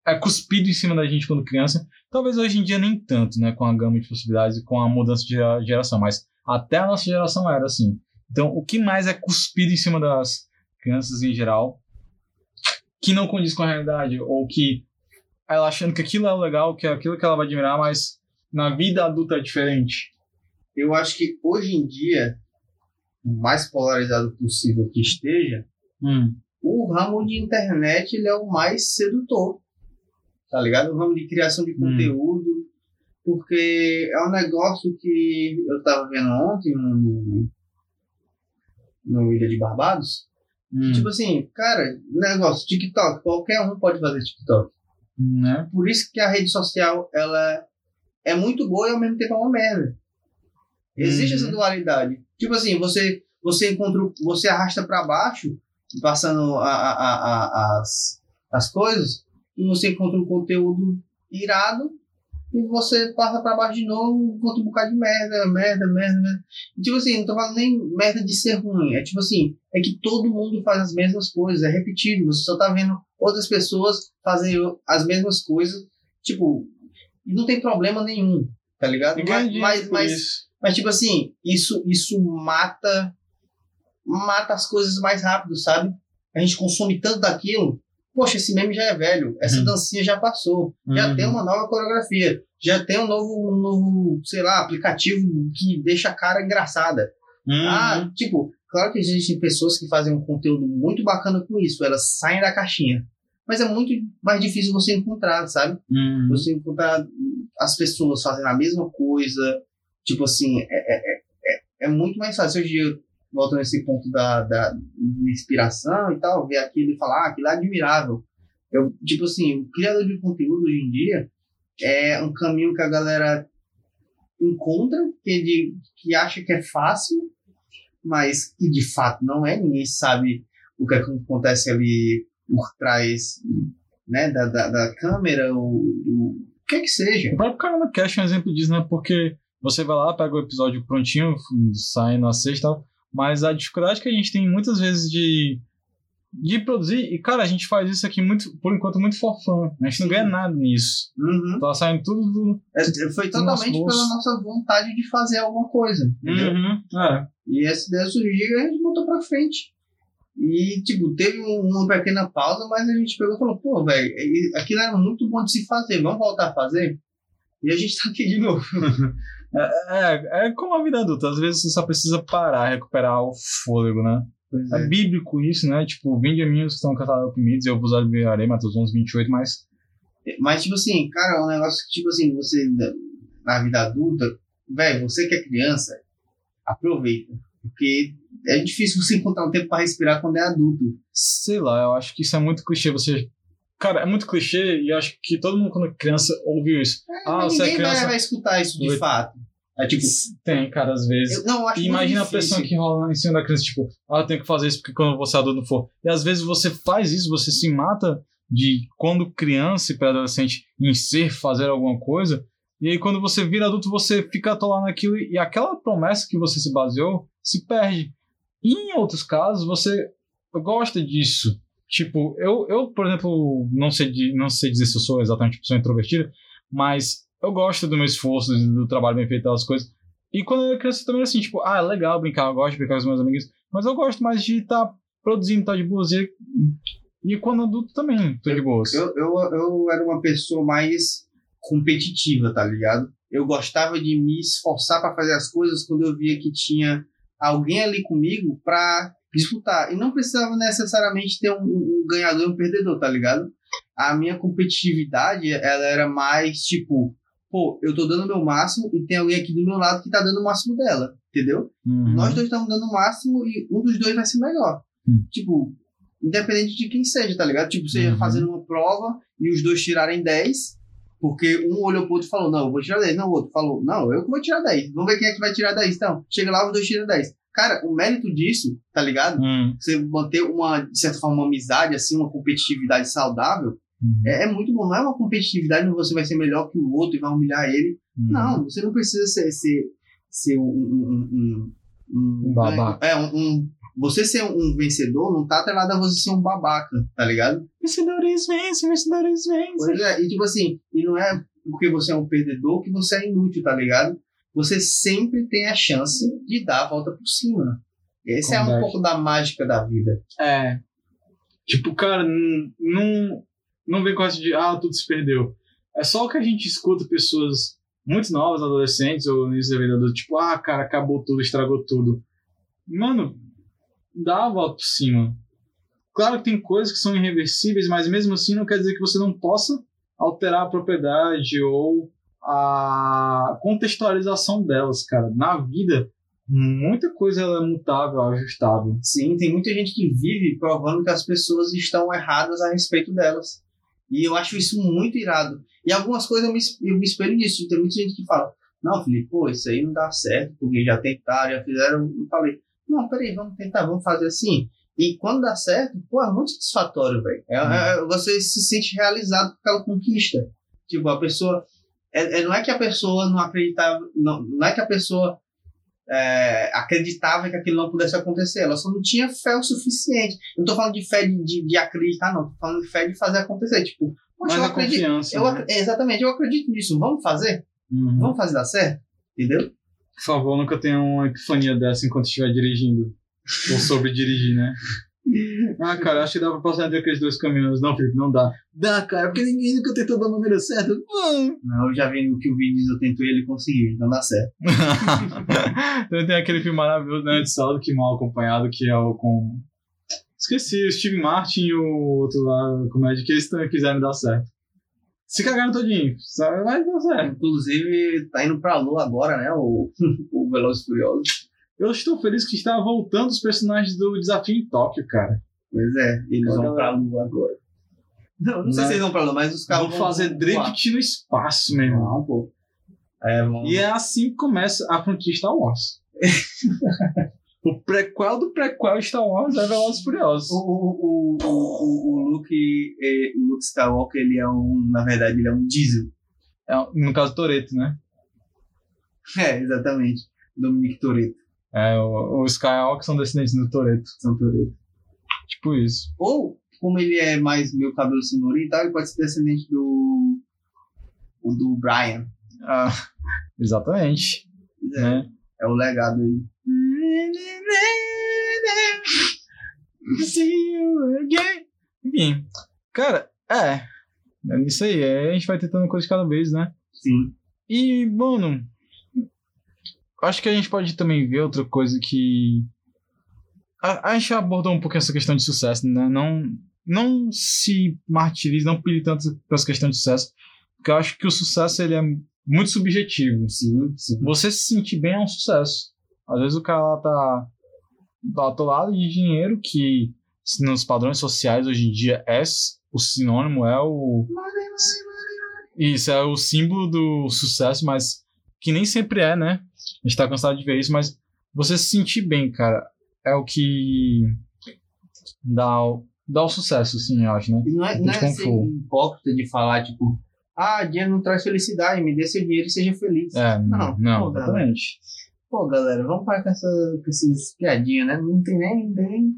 é cuspido em cima da gente quando criança, talvez hoje em dia nem tanto, né? Com a gama de possibilidades e com a mudança de gera- geração, mas até a nossa geração era assim. Então, o que mais é cuspido em cima das crianças em geral, que não condiz com a realidade, ou que ela achando que aquilo é legal, que é aquilo que ela vai admirar, mas na vida adulta é diferente. Eu acho que hoje em dia o mais polarizado possível que esteja, Hum. o ramo de internet ele é o mais sedutor, tá ligado? O ramo de criação de Hum. conteúdo, porque é um negócio que eu tava vendo ontem no, no Ilha de Barbados. Hum. Tipo assim, cara, negócio, TikTok, qualquer um pode fazer TikTok. né? Por isso que a rede social, ela é muito boa e ao mesmo tempo é uma merda. Existe Uhum. essa dualidade. Tipo assim, você você encontra, você arrasta pra baixo, passando a, a, a, as, as coisas, e você encontra um conteúdo irado, e você passa pra baixo de novo, encontra um bocado de merda, merda, merda, merda. E, tipo assim, não tô falando nem merda de ser ruim, é tipo assim, é que todo mundo faz as mesmas coisas, é repetido, você só tá vendo outras pessoas fazem as mesmas coisas, tipo, não tem problema nenhum, tá ligado? Mas, mas, por mas, isso. Mas, tipo assim, isso, isso mata mata as coisas mais rápido, sabe? A gente consome tanto daquilo. Poxa, esse meme já é velho, essa Uhum. dancinha já passou, já Uhum. tem uma nova coreografia, já tem um novo, um novo, sei lá, aplicativo que deixa a cara engraçada. Uhum. Ah, tipo, claro que existem pessoas que fazem um conteúdo muito bacana com isso, elas saem da caixinha. Mas é muito mais difícil você encontrar, sabe? Uhum. Você encontrar as pessoas fazendo a mesma coisa. Tipo assim, é, é, é, é- é muito mais fácil. Hoje eu volto nesse ponto da, da inspiração e tal, ver aquilo e falar, ah, aquilo é admirável. Eu, tipo assim, o criador de conteúdo hoje em dia é um caminho que a galera encontra, que, de, que acha que é fácil, mas que de fato não é. Ninguém sabe o que acontece ali por trás né, da, da, da câmera, o, o, o que que seja. O próprio Caramba Cash é um exemplo disso, né? Porque você vai lá, pega o episódio prontinho, sai na sexta e tal, mas a dificuldade que a gente tem muitas vezes de, de produzir, e cara, a gente faz isso aqui muito, por enquanto muito for fun. A gente não Sim. ganha nada nisso. Uhum. Tá saindo tudo do. É, Foi Do nosso totalmente bolso. pela nossa vontade de fazer alguma coisa. Entendeu? É. E essa ideia surgiu e a gente botou pra frente. E, tipo, teve um- uma pequena pausa, mas a gente pegou e falou, pô, velho, e- aquilo era muito bom de se fazer, vamos voltar a fazer? E a gente tá aqui de novo. É, é como a vida adulta, às vezes você só precisa parar, recuperar o fôlego, né? Pois É bíblico isso, né? Tipo, vinde a mim os que estão e eu vos aliviarei, Mateus 11, 28, mas Mas, tipo assim, cara, é um negócio que, tipo assim, você, na vida adulta, velho, você que é criança, aproveita. Porque é difícil você encontrar um tempo pra respirar quando é adulto. sei lá, eu acho que isso é muito clichê. Você. Cara, é muito clichê e acho que todo mundo, quando é criança, ouviu isso. Ah, Mas você é ninguém vai- criança. vai escutar isso de fato. É tipo, Tem, cara, às vezes. eu, não, eu acho E imagina a pressão que rola em cima da criança, tipo, ah, eu tenho que fazer isso porque quando você adulto for. E às vezes você faz isso, você se mata de quando criança e pré-adolescente em ser, fazer alguma coisa. E aí quando você vira adulto, você fica atolado naquilo e aquela promessa que você se baseou se perde. E em outros casos, você gosta disso. Tipo, eu, eu por exemplo, não sei, não sei dizer se eu sou exatamente pessoa introvertida, mas eu gosto do meu esforço, do trabalho bem feito, das coisas. E quando eu era criança também era assim, tipo, ah, é legal brincar, eu gosto de brincar com os meus amigos, mas eu gosto mais de estar produzindo, estar de boas. E, e quando adulto também, tô de boas. Eu, eu, eu era uma pessoa mais competitiva, tá ligado? Eu gostava de me esforçar pra fazer as coisas quando eu via que tinha alguém ali comigo pra disputar. E não precisava necessariamente ter um, um ganhador e um perdedor, tá ligado? A minha competitividade, ela era mais tipo, pô, eu tô dando o meu máximo e tem alguém aqui do meu lado que tá dando o máximo dela, entendeu? Uhum. Nós dois estamos dando o máximo e um dos dois vai ser melhor. Hum. Tipo, independente de quem seja, tá ligado? Tipo, seja Uhum. fazendo uma prova e os dois tirarem 10, porque um olhou pro outro e falou, não, eu vou tirar 10. Não, o outro falou, não, eu que vou tirar 10. Vamos ver quem é que vai tirar 10. Então, chega lá, os dois tiram 10. Cara, o mérito disso, tá ligado? Hum, Você manter uma, de certa forma, uma amizade, assim, uma competitividade saudável, uhum, é, é muito bom. Não é uma competitividade onde você vai ser melhor que o outro e vai humilhar ele. uhum. Não, você não precisa ser, ser, ser um, um, um, um, babaca. É, um, um- Você ser um vencedor não tá atrelado a você ser um babaca, tá ligado? Vencedores vencem, vencedores vencem. Pois é, e tipo assim, e não é porque você é um perdedor que você é inútil, tá ligado? Você sempre tem a chance de dar a volta por cima. Esse é um pouco da mágica da vida. É. Tipo, cara, não, não vem com essa de, ah, tudo se perdeu. É só o que a gente escuta pessoas muito novas, adolescentes ou início da vida tipo, ah, cara, acabou tudo, estragou tudo. mano, dá a volta por cima. Claro que tem coisas que são irreversíveis, mas mesmo assim não quer dizer que você não possa alterar a propriedade ou a contextualização delas, cara. Na vida, muita coisa ela é mutável, ajustável. Sim, tem muita gente que vive provando que as pessoas estão erradas a respeito delas. E eu acho isso muito irado. E algumas coisas eu me, eu me espelho nisso. Tem muita gente que fala, não, Felipe, pô, isso aí não dá certo, porque já tentaram, já fizeram. Eu falei, não, peraí, vamos tentar, vamos fazer assim. E quando dá certo, pô, é muito satisfatório, velho. É, é, você se sente realizado com aquela conquista. Tipo, a pessoa. É, é, não é que a pessoa não acreditava. Não, não é que a pessoa é, acreditava que aquilo não pudesse acontecer. Ela só não tinha fé o suficiente. Eu não tô falando de fé de, de, de acreditar, não. Tô falando de fé de fazer acontecer. Tipo, poxa, eu acredito. Eu, né? Exatamente, eu acredito nisso. Vamos fazer? Uhum. Vamos fazer dar certo? Entendeu? Por favor, nunca tenha uma epifania dessa enquanto estiver dirigindo. Ou sobre dirigir, né? Ah, cara, acho que dá pra passar entre aqueles dois caminhos. Não, Felipe, não dá. Dá, cara, porque ninguém nunca tentou da maneira certa. Não, eu já vi o que o Vinícius tentou e ele conseguiu, então dá certo. então tem aquele filme maravilhoso, né, de Saldo que mal acompanhado, que é o com. Esqueci, o Steve Martin e o outro lá, comédia, que eles também quiseram dar certo. Se cagaram todinho, sabe? Vai dar certo. Inclusive, tá indo pra lua agora, né? O, o Velozes Furiosos. Eu estou feliz que está voltando os personagens do Desafio em Tóquio, cara. Pois é, eles Olha vão pra lua agora. Não, não, não sei se eles vão pra lua, mas os caras vão, vão fazer drift no espaço, meu irmão. Não, pô. É, vamos... E é assim que começa a franquia Star Wars. o prequel do prequel Star Wars é Velozes Furiosos. O, o, o, o, o, Luke, é, o Luke Skywalker, ele é um, na verdade, ele é um diesel. É, no caso, Toreto, né? É, exatamente. Dominic Toreto. É, o, o Skywalker são descendentes do Toreto. São Toreto. Tipo isso. Ou, como ele é mais meu cabelo cenourinho e tal, ele pode ser descendente do. O do Brian. Ah, exatamente. É, né? é o legado aí. Enfim, cara, é. É isso aí. É, a gente vai tentando coisa de cada vez, né? Sim. E, mano, acho que a gente pode também ver outra coisa que. A, a gente abordou um pouco essa questão de sucesso, né? Não, não se martirize, não pire tanto para essa questão de sucesso, porque eu acho que o sucesso ele é muito subjetivo. Sim, sim. Você se sentir bem é um sucesso. Às vezes o cara lá tá, tá atolado de dinheiro, que nos padrões sociais hoje em dia é o sinônimo, é o. Isso, é o símbolo do sucesso, mas que nem sempre é, né? A gente tá cansado de ver isso, mas você se sentir bem, cara, é o que dá o, dá o sucesso, sim, eu acho, né? E não é, não é ser hipócrita de falar, tipo, ah, dinheiro não traz felicidade, me dê seu dinheiro e seja feliz. É, não, não, pô, exatamente. Pô, galera, vamos parar com, essa, com essas piadinhas, né? Não tem nem, nem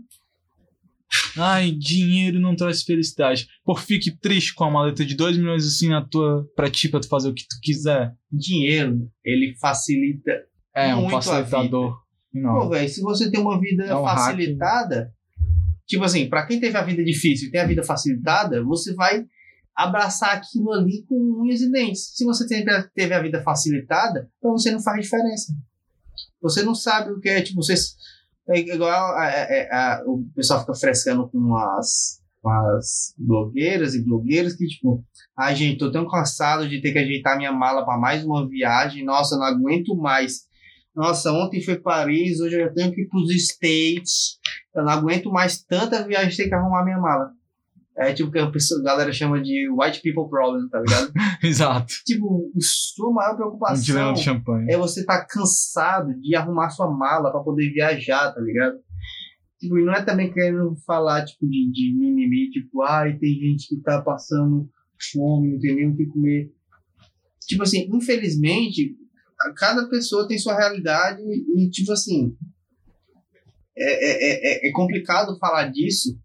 Ai, dinheiro não traz felicidade. Por fique triste com a maleta de 2 milhões assim na tua, pra ti, pra tu fazer o que tu quiser. Dinheiro, ele facilita. É, um facilitador. Não. Pô, velho, se você tem uma vida é um facilitada, hack. tipo assim, para quem teve a vida difícil e tem a vida facilitada, você vai abraçar aquilo ali com unhas e dentes. Se você teve a vida facilitada, pra você não faz diferença. Você não sabe o que é, tipo, você é igual a, a, a, o pessoal fica frescando com as, com as blogueiras e blogueiros que, tipo, ai, gente, tô tão cansado de ter que ajeitar minha mala para mais uma viagem. Nossa, não aguento mais. Nossa, ontem foi Paris, hoje eu já tenho que ir pros States. Eu não aguento mais tanta viagem ter que arrumar minha mala. É tipo que a, pessoa, a galera chama de white people problem, tá ligado? Exato. Tipo, sua maior preocupação um é você estar tá cansado de arrumar sua mala para poder viajar, tá ligado? Tipo, e não é também querendo falar, tipo, de, de mimimi, tipo, ai, tem gente que tá passando fome, não tem nem o que comer. Tipo assim, infelizmente, cada pessoa tem sua realidade e, tipo assim, é, é, é, é complicado falar disso,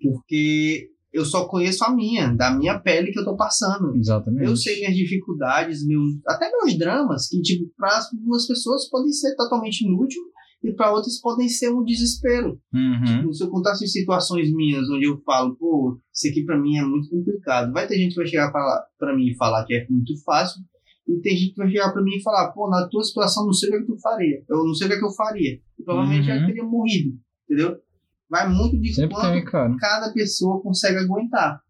porque eu só conheço a minha, da minha pele que eu tô passando. Exatamente. Eu sei minhas dificuldades, meus, até meus dramas, que tipo, para algumas pessoas podem ser totalmente inútil e para outras podem ser um desespero. Uhum. Tipo, se eu contasse situações minhas onde eu falo, pô, isso aqui para mim é muito complicado, vai ter gente que vai chegar para mim e falar que é muito fácil, E tem gente que vai chegar pra mim e falar, pô, na tua situação não sei o que, é que tu faria. Eu não sei o que, é que eu faria. Eu provavelmente Uhum. já teria morrido, entendeu? Vai muito de Sempre quanto tem, cada pessoa consegue aguentar.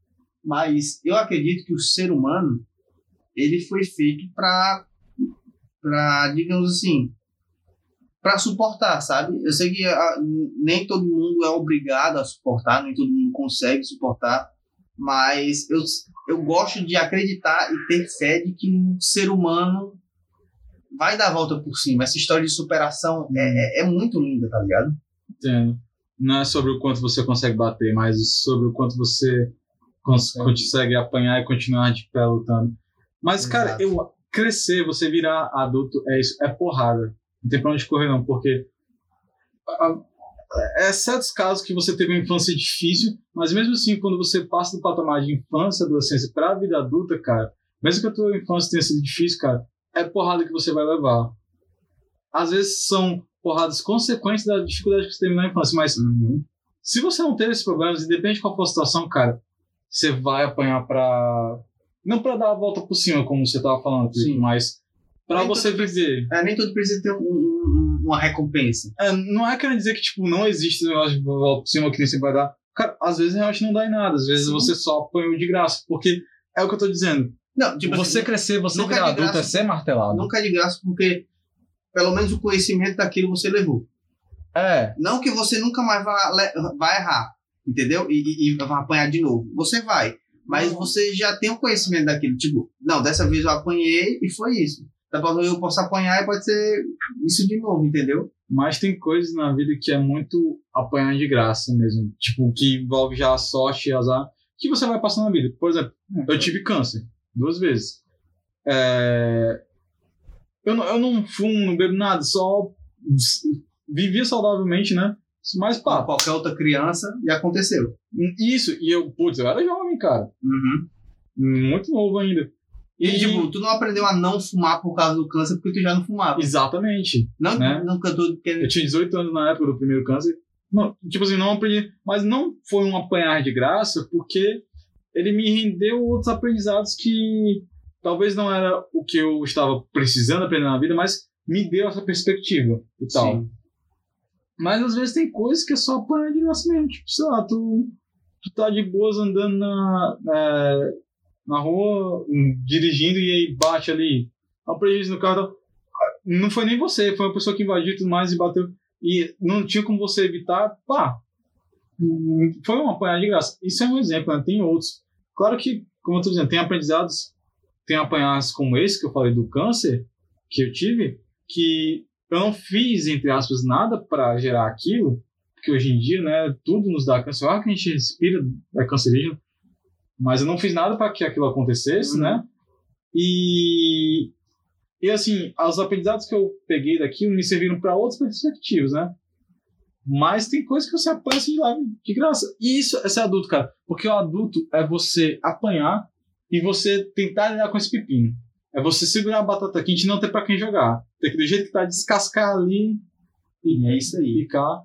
Mas eu acredito que o ser humano, ele foi feito pra, pra digamos assim, pra suportar, sabe? Eu sei que ah, nem todo mundo é obrigado a suportar, nem todo mundo consegue suportar, mas eu, eu gosto de acreditar e ter fé de que o ser humano vai dar a volta por cima. Essa história de superação é, é, é muito linda, tá ligado? Entendo. Não é sobre o quanto você consegue bater, mas sobre o quanto você cons- Consegue. consegue apanhar e continuar de pé lutando. Mas, cara, Exato. eu crescer, você virar adulto, é isso, é porrada. Não tem pra onde correr, não, porque. ah, É certos casos que você teve uma infância difícil, mas mesmo assim, quando você passa do patamar de infância, adolescência pra vida adulta, cara, mesmo que a tua infância tenha sido difícil, cara, é porrada que você vai levar. Às vezes são porradas consequentes da dificuldade que você teve na infância, mas se você não ter esses problemas, independente de qual for a situação, cara, você vai apanhar pra. Não pra dar a volta por cima, como você tava falando, Sim. mas pra Nem você tudo viver. É, nem tudo precisa ter um- um- uma recompensa. É, não é querendo dizer que, tipo, não existe esse negócio de volta por cima que nem você vai dar. Cara, às vezes realmente não dá em nada, às vezes Sim. você só apanhou de graça, porque é o que eu tô dizendo. Não, tipo você assim, crescer, você virar é adulto, é ser martelado. nunca é de graça porque pelo menos o conhecimento daquilo você levou. É, Não que você nunca mais vá, vai errar, entendeu? E, e, e vai apanhar de novo. Você vai. Mas Não. você já tem o conhecimento daquilo. Tipo, não, dessa vez eu apanhei e foi isso. Da próxima vez eu posso apanhar e pode ser isso de novo, entendeu? mas tem coisas na vida que é muito apanhar de graça mesmo. Tipo, que envolve já a sorte e azar, que você vai passar na vida. Por exemplo, Eu tive câncer duas vezes. É, Eu, não, eu não fumo, não bebo nada, só vivia saudavelmente, né? Mas pá, qualquer outra criança e aconteceu. isso. E eu, putz, eu era jovem, cara. Uhum. Muito novo ainda. E, tipo, tu não aprendeu a não fumar por causa do câncer porque tu já não fumava. Exatamente. Não, né? nunca tô querendo. Eu tinha 18 anos na época do primeiro câncer. Não, tipo assim, não aprendi. Mas não foi um apanhar de graça, porque ele me rendeu outros aprendizados que talvez não era o que eu estava precisando aprender na vida, mas me deu essa perspectiva e tal. Sim. Mas às vezes tem coisas que é só apanhar de graça mesmo. Tipo, sei lá, tu, tu tá de boas andando na, na, na rua, hum, dirigindo e aí bate ali. Dá um prejuízo no carro. Não foi nem você, foi uma pessoa que invadiu e tudo mais e bateu. E não tinha como você evitar, pá. Foi um apanhar de graça. Isso é um exemplo, né? Tem outros. Claro que, como eu tô dizendo, tem aprendizados, tem apanhados como esse que eu falei do câncer que eu tive, que eu não fiz, entre aspas, nada para gerar aquilo, porque hoje em dia, né, tudo nos dá câncer. Claro que a gente respira, é cancerígeno, mas eu não fiz nada para que aquilo acontecesse, Uhum. né? E, e assim, os aprendizados que eu peguei daquilo me serviram para outras perspectivas, né? Mas tem coisas que você apanha assim de lá de graça. E isso é ser adulto, cara. Porque o adulto é você apanhar e você tentar lidar com esse pepino. É você segurar a batata quente e não ter pra quem jogar. Tem que do jeito que tá descascar ali E é isso aí. ficar.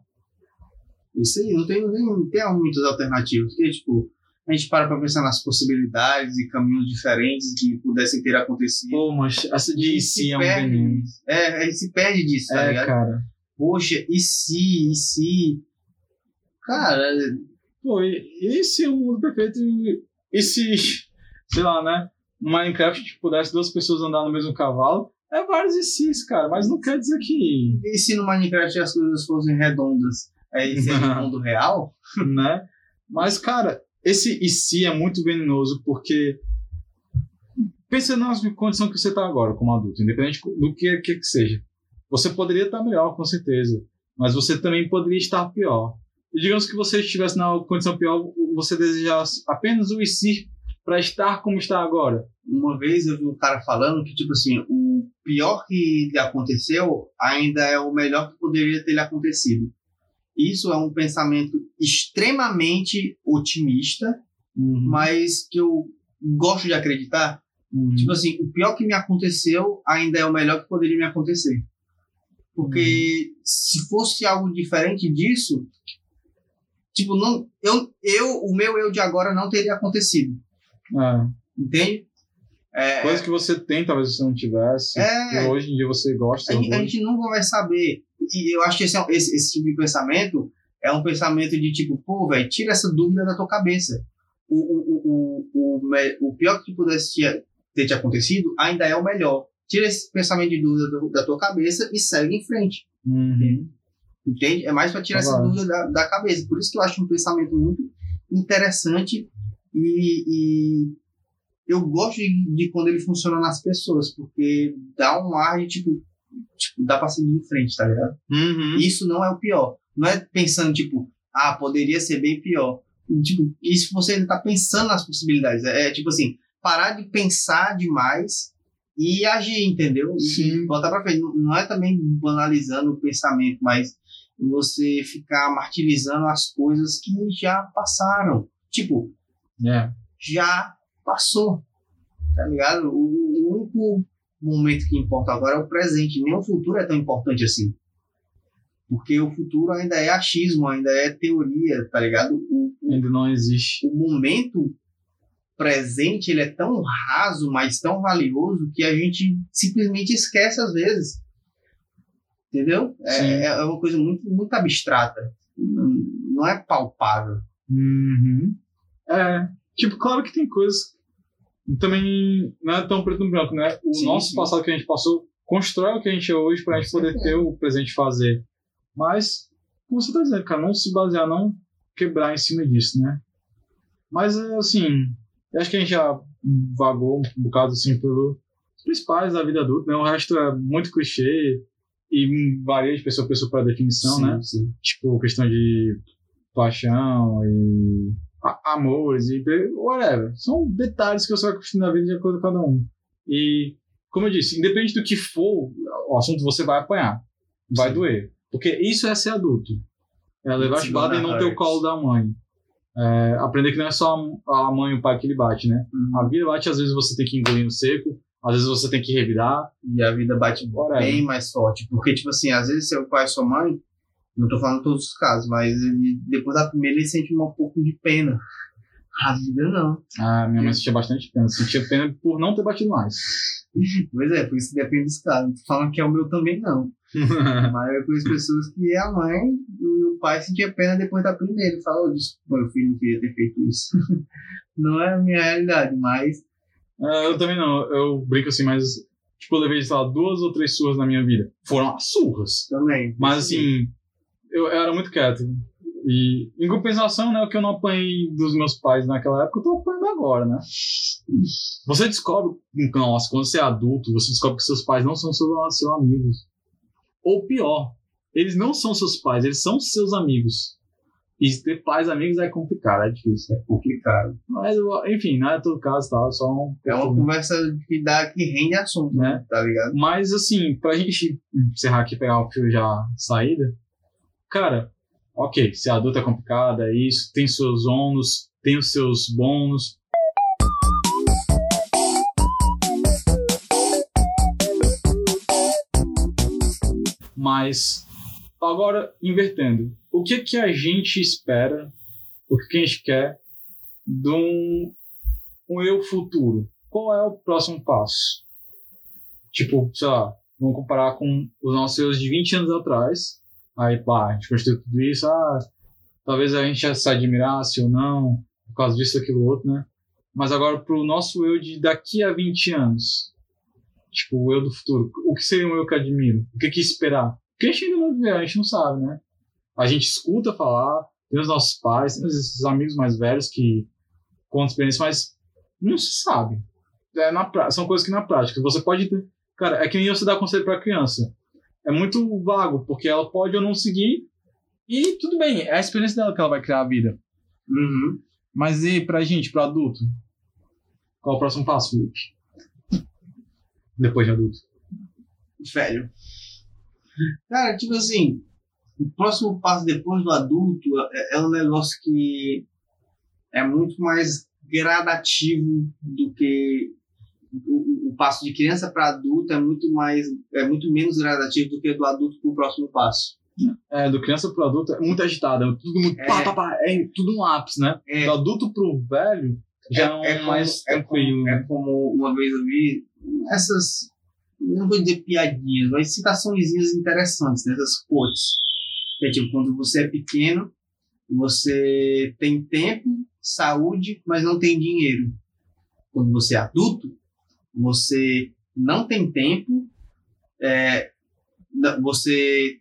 Isso aí, não tem, nem, não tem muitas alternativas. Porque, tipo, a gente para pra pensar nas possibilidades e caminhos diferentes que pudessem ter acontecido. Pô, mas essa de E si é um veneno. É, a gente se perde disso, tá É, ligado? cara. Poxa, e se, e se. Cara, Pô, e, e se o mundo perfeito. E se, sei lá, né? No Minecraft tipo, pudesse duas pessoas andar no mesmo cavalo. É vários e sis, cara. Mas não quer dizer que. e se no Minecraft as coisas fossem redondas? Aí seria o mundo real? né? Mas, cara, esse e se é muito venenoso porque. Pensa na condição que você está agora como adulto, independente do que, que, que seja. Você poderia estar melhor, com certeza. Mas você também poderia estar pior. E digamos que você estivesse na condição pior, você desejasse apenas o e se para estar como está agora. Uma vez eu vi um cara falando que, tipo assim, o pior que lhe aconteceu ainda é o melhor que poderia ter lhe acontecido. Isso é um pensamento extremamente otimista, mas que eu gosto de acreditar. Uhum. Tipo assim, o pior que me aconteceu ainda é o melhor que poderia me acontecer. Porque se fosse algo diferente disso, tipo, não, eu, eu, o meu eu de agora não teria acontecido. É. Entende? É, Coisas que você tem, talvez você não tivesse. É. Que hoje em dia você gosta. a, a gente nunca vai saber. E eu acho que esse, é esse, esse tipo de pensamento é um pensamento de tipo, pô, velho, tira essa dúvida da tua cabeça. O, o, o, o, o, pior que pudesse te- ter te acontecido ainda é o melhor. Tira esse pensamento de dúvida do- da tua cabeça e segue em frente. Uhum. Entende? É mais para tirar essa Claro. dúvida da, da cabeça. Por isso que eu acho um pensamento muito interessante e, e eu gosto de, de quando ele funciona nas pessoas, porque dá um ar de tipo, tipo dá pra seguir em frente, tá ligado? Uhum. Isso não é o pior. Não é pensando, tipo, ah, poderia ser bem pior. Tipo, isso você tá pensando nas possibilidades. É, é, tipo assim, parar de pensar demais e agir, entendeu? E Sim. botar pra frente. Não, não é também banalizando o pensamento, mas você ficar martirizando as coisas que já passaram. Tipo, É. já passou. Tá ligado? O, único momento que importa agora é o presente. Nem o futuro é tão importante assim. Porque o futuro ainda é achismo, ainda é teoria, tá ligado? O, o, Ainda não existe. o momento presente ele é tão raso, mas tão valioso que a gente simplesmente esquece às vezes. Entendeu? É, é é uma coisa muito, muito abstrata. Não, não é palpável. Uhum. É. Tipo, claro que tem coisas. Também não é tão preto no branco, né? O Sim, nosso sim. passado que a gente passou constrói o que a gente é hoje pra gente poder ter o presente fazer. Mas, como você tá dizendo, cara, não se basear, não quebrar em cima disso, né? Mas, assim, eu acho que a gente já vagou um bocado, assim, pelos principais da vida adulta, né? O resto é muito clichê e varia de pessoa a pessoa para definição, Sim, né? tipo, questão de paixão e amores e whatever. São detalhes que você vai construindo na vida de acordo com cada um. E, como eu disse, independente do que for o assunto, você vai apanhar. Vai Sim. doer. Porque isso é ser adulto. É levar a It's chibata e gonna não ter o colo da mãe. É, aprender que não é só a mãe e o pai que ele bate, né? Uhum. A vida bate, às vezes você tem que engolir no seco, às vezes você tem que revirar. E a vida bate Whatever. bem mais forte. Porque, tipo assim, às vezes seu pai e sua mãe, não tô falando todos os casos, mas ele, depois da primeira ele sente um pouco de pena. A vida não. Ah, minha mãe sentia bastante pena. Sentia pena por não ter batido mais. Pois é, por isso depende dos casos. Não tô falando que é o meu também, não. Mas eu conheço pessoas que a mãe e o pai sentia pena depois da primeira. Fala, oh, desculpa, meu filho não queria ter feito isso. não é a minha realidade, mas É, eu também não. Eu brinco assim, mas. Tipo, eu levei, sei lá, duas ou três surras na minha vida. Foram as surras. também. Mas assim, eu, eu era muito quieto. E em compensação, né, o que eu não apanhei dos meus pais naquela época, eu tô apanhando agora, né? Você descobre, nossa, quando você é adulto, você descobre que seus pais não são seus, seus amigos. Ou pior, eles não são seus pais, eles são seus amigos. E ter pais amigos é complicado, é difícil. É complicado. Mas, enfim, não é todo caso, tá? É só um. É uma conversa que dá que rende assunto, Né? tá ligado? Mas, assim, pra gente encerrar aqui e pegar o fio já saída, cara, ok, ser adulto é complicado, é isso, tem seus ônus, tem os seus bônus. Mas, agora, invertendo, o que que a gente espera, o que a gente quer de um, um eu futuro? Qual é o próximo passo? Tipo, sei lá, vamos comparar com os nossos erros de 20 anos atrás. Aí, pá, a gente construiu tudo isso, ah, talvez a gente já se admirasse ou não, por causa disso, aquilo, outro, né? Mas agora pro nosso eu de daqui a 20 anos. Tipo, o eu do futuro. O que seria um eu que admiro? O que que esperar? Porque a gente ainda vai viver, a gente não sabe, né? A gente escuta falar, tem os nossos pais, tem esses amigos mais velhos que contam experiência, mas não se sabe. É na. São coisas que na prática. Você pode ter. Cara, é que nem você dar conselho pra criança. É muito vago, porque ela pode ou não seguir. E tudo bem, é a experiência dela que ela vai criar a vida. Uhum. Mas e pra gente, pro adulto? Qual é o próximo passo, Felipe? Depois de adulto. Velho. Cara, tipo assim, o próximo passo depois do adulto é, é um negócio que é muito mais gradativo do que o, o passo de criança para adulto é muito mais é muito menos gradativo do que do adulto para o próximo passo. É, do criança pro adulto é muito agitado. É tudo muito. É. Pá, pá, pá, é tudo um ápice, né? É, Do adulto pro velho já é, é, como, mais é, tranquilo. como, é como uma vez eu vi essas, não vou dizer piadinhas, mas citaçõezinhas interessantes, né? essas quotes. Que é tipo, quando você é pequeno, você tem tempo, saúde, mas não tem dinheiro. Quando você é adulto, você não tem tempo, é, você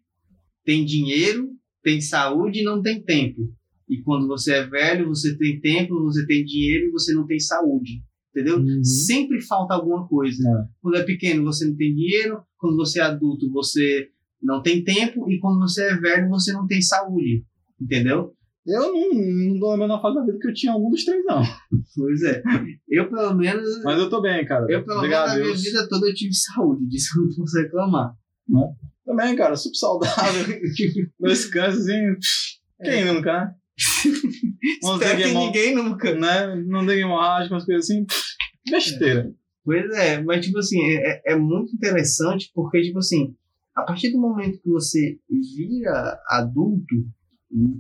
tem dinheiro, tem saúde e não tem tempo. E quando você é velho, você tem tempo, você tem dinheiro e você não tem saúde. Entendeu? Uhum. Sempre falta alguma coisa. É. Quando é pequeno, você não tem dinheiro. Quando você é adulto, você não tem tempo. E quando você é velho, você não tem saúde. Entendeu? Eu não, não tô lembrando na fase da vida que eu tinha algum dos três, não. Pois é. Eu, pelo menos, Mas eu tô bem, cara. eu, pelo menos, Obrigado na a minha vida toda eu tive saúde. Disso eu não posso reclamar. Também, cara, super saudável. Dois cânceres, assim. Quem nunca, né? Não Espero que hemo- ninguém nunca. né? Não tem hemorrágica, umas coisas assim. Besteira. Pois é, mas tipo assim, é, é muito interessante porque, tipo assim, a partir do momento que você vira adulto,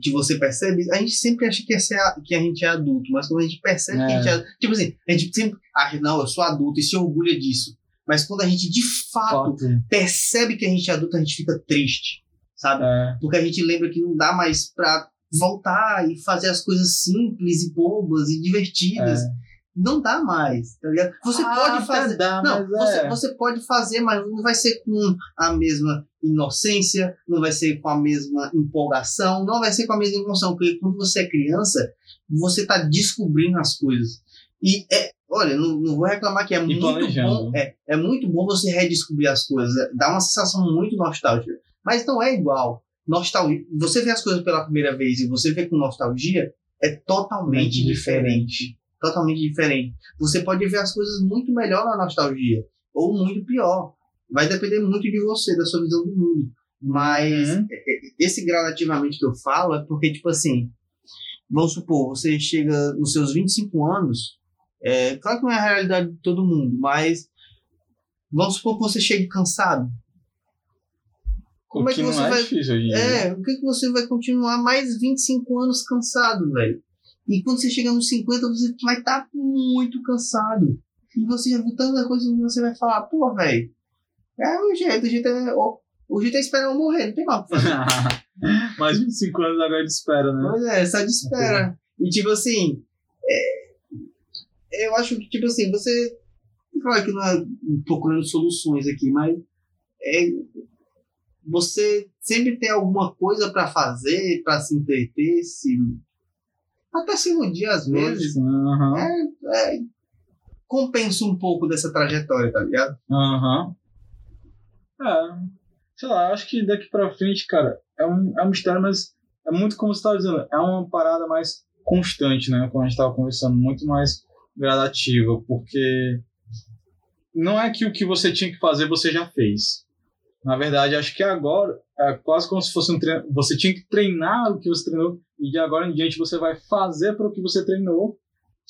que você percebe, a gente sempre acha que, é, que a gente é adulto, mas quando a gente percebe que a É. gente é tipo assim, a gente sempre acha, não, eu sou adulto e se orgulha disso. Mas quando a gente de fato percebe que a gente é adulto, a gente fica triste, sabe? É. Porque a gente lembra que não dá mais pra voltar e fazer as coisas simples e bobas e divertidas. É. Não dá mais, tá ligado? Você Ah, pode fazer. dá, não, você, é. você pode fazer, mas não vai ser com a mesma inocência, não vai ser com a mesma empolgação, não vai ser com a mesma emoção, porque quando você é criança, você tá descobrindo as coisas. E é, olha, não, não vou reclamar que é muito planejando. bom, é, é muito bom você redescobrir as coisas, é- dá uma sensação muito nostálgica, mas não é igual. Nostalgia, você vê as coisas pela primeira vez e você vê com nostalgia, é totalmente Muito diferente. Totalmente diferente. Você pode ver as coisas muito melhor na nostalgia, ou muito pior. Vai depender muito de você, da sua visão do mundo. Mas Uhum. é, é, esse gradativamente que eu falo é porque, tipo assim, vamos supor, você chega nos seus 25 anos, é, claro que não é a realidade de todo mundo, mas vamos supor que você chegue cansado. Como o é que você é vai- dia. É, o que, que você vai continuar mais 25 anos cansado, velho? E quando você chegar nos 50, você vai estar muito cansado. E você já viu tanta coisa que você vai falar, pô, velho, é o jeito, o jeito é, o, o jeito é esperar eu morrer, não tem mal. Mais 25 anos agora de espera, né? Pois é, só de espera. E tipo assim, é, eu acho que, tipo assim, você. Claro que não é procurando soluções aqui, mas é, você sempre tem alguma coisa pra fazer, pra se entreter, se. Até se iludir às vezes. Aham. É, é, compensa um pouco dessa trajetória, tá ligado? Aham. É. Sei lá, acho que daqui pra frente, cara, é um, é mas é muito como você tava dizendo, é uma parada mais constante, né? Como a gente tava conversando, muito mais gradativa, porque não é que o que você tinha que fazer você já fez. Na verdade, acho que agora é quase como se fosse um treino. Você tinha que treinar o que você treinou e de agora em diante você vai fazer para o que você treinou.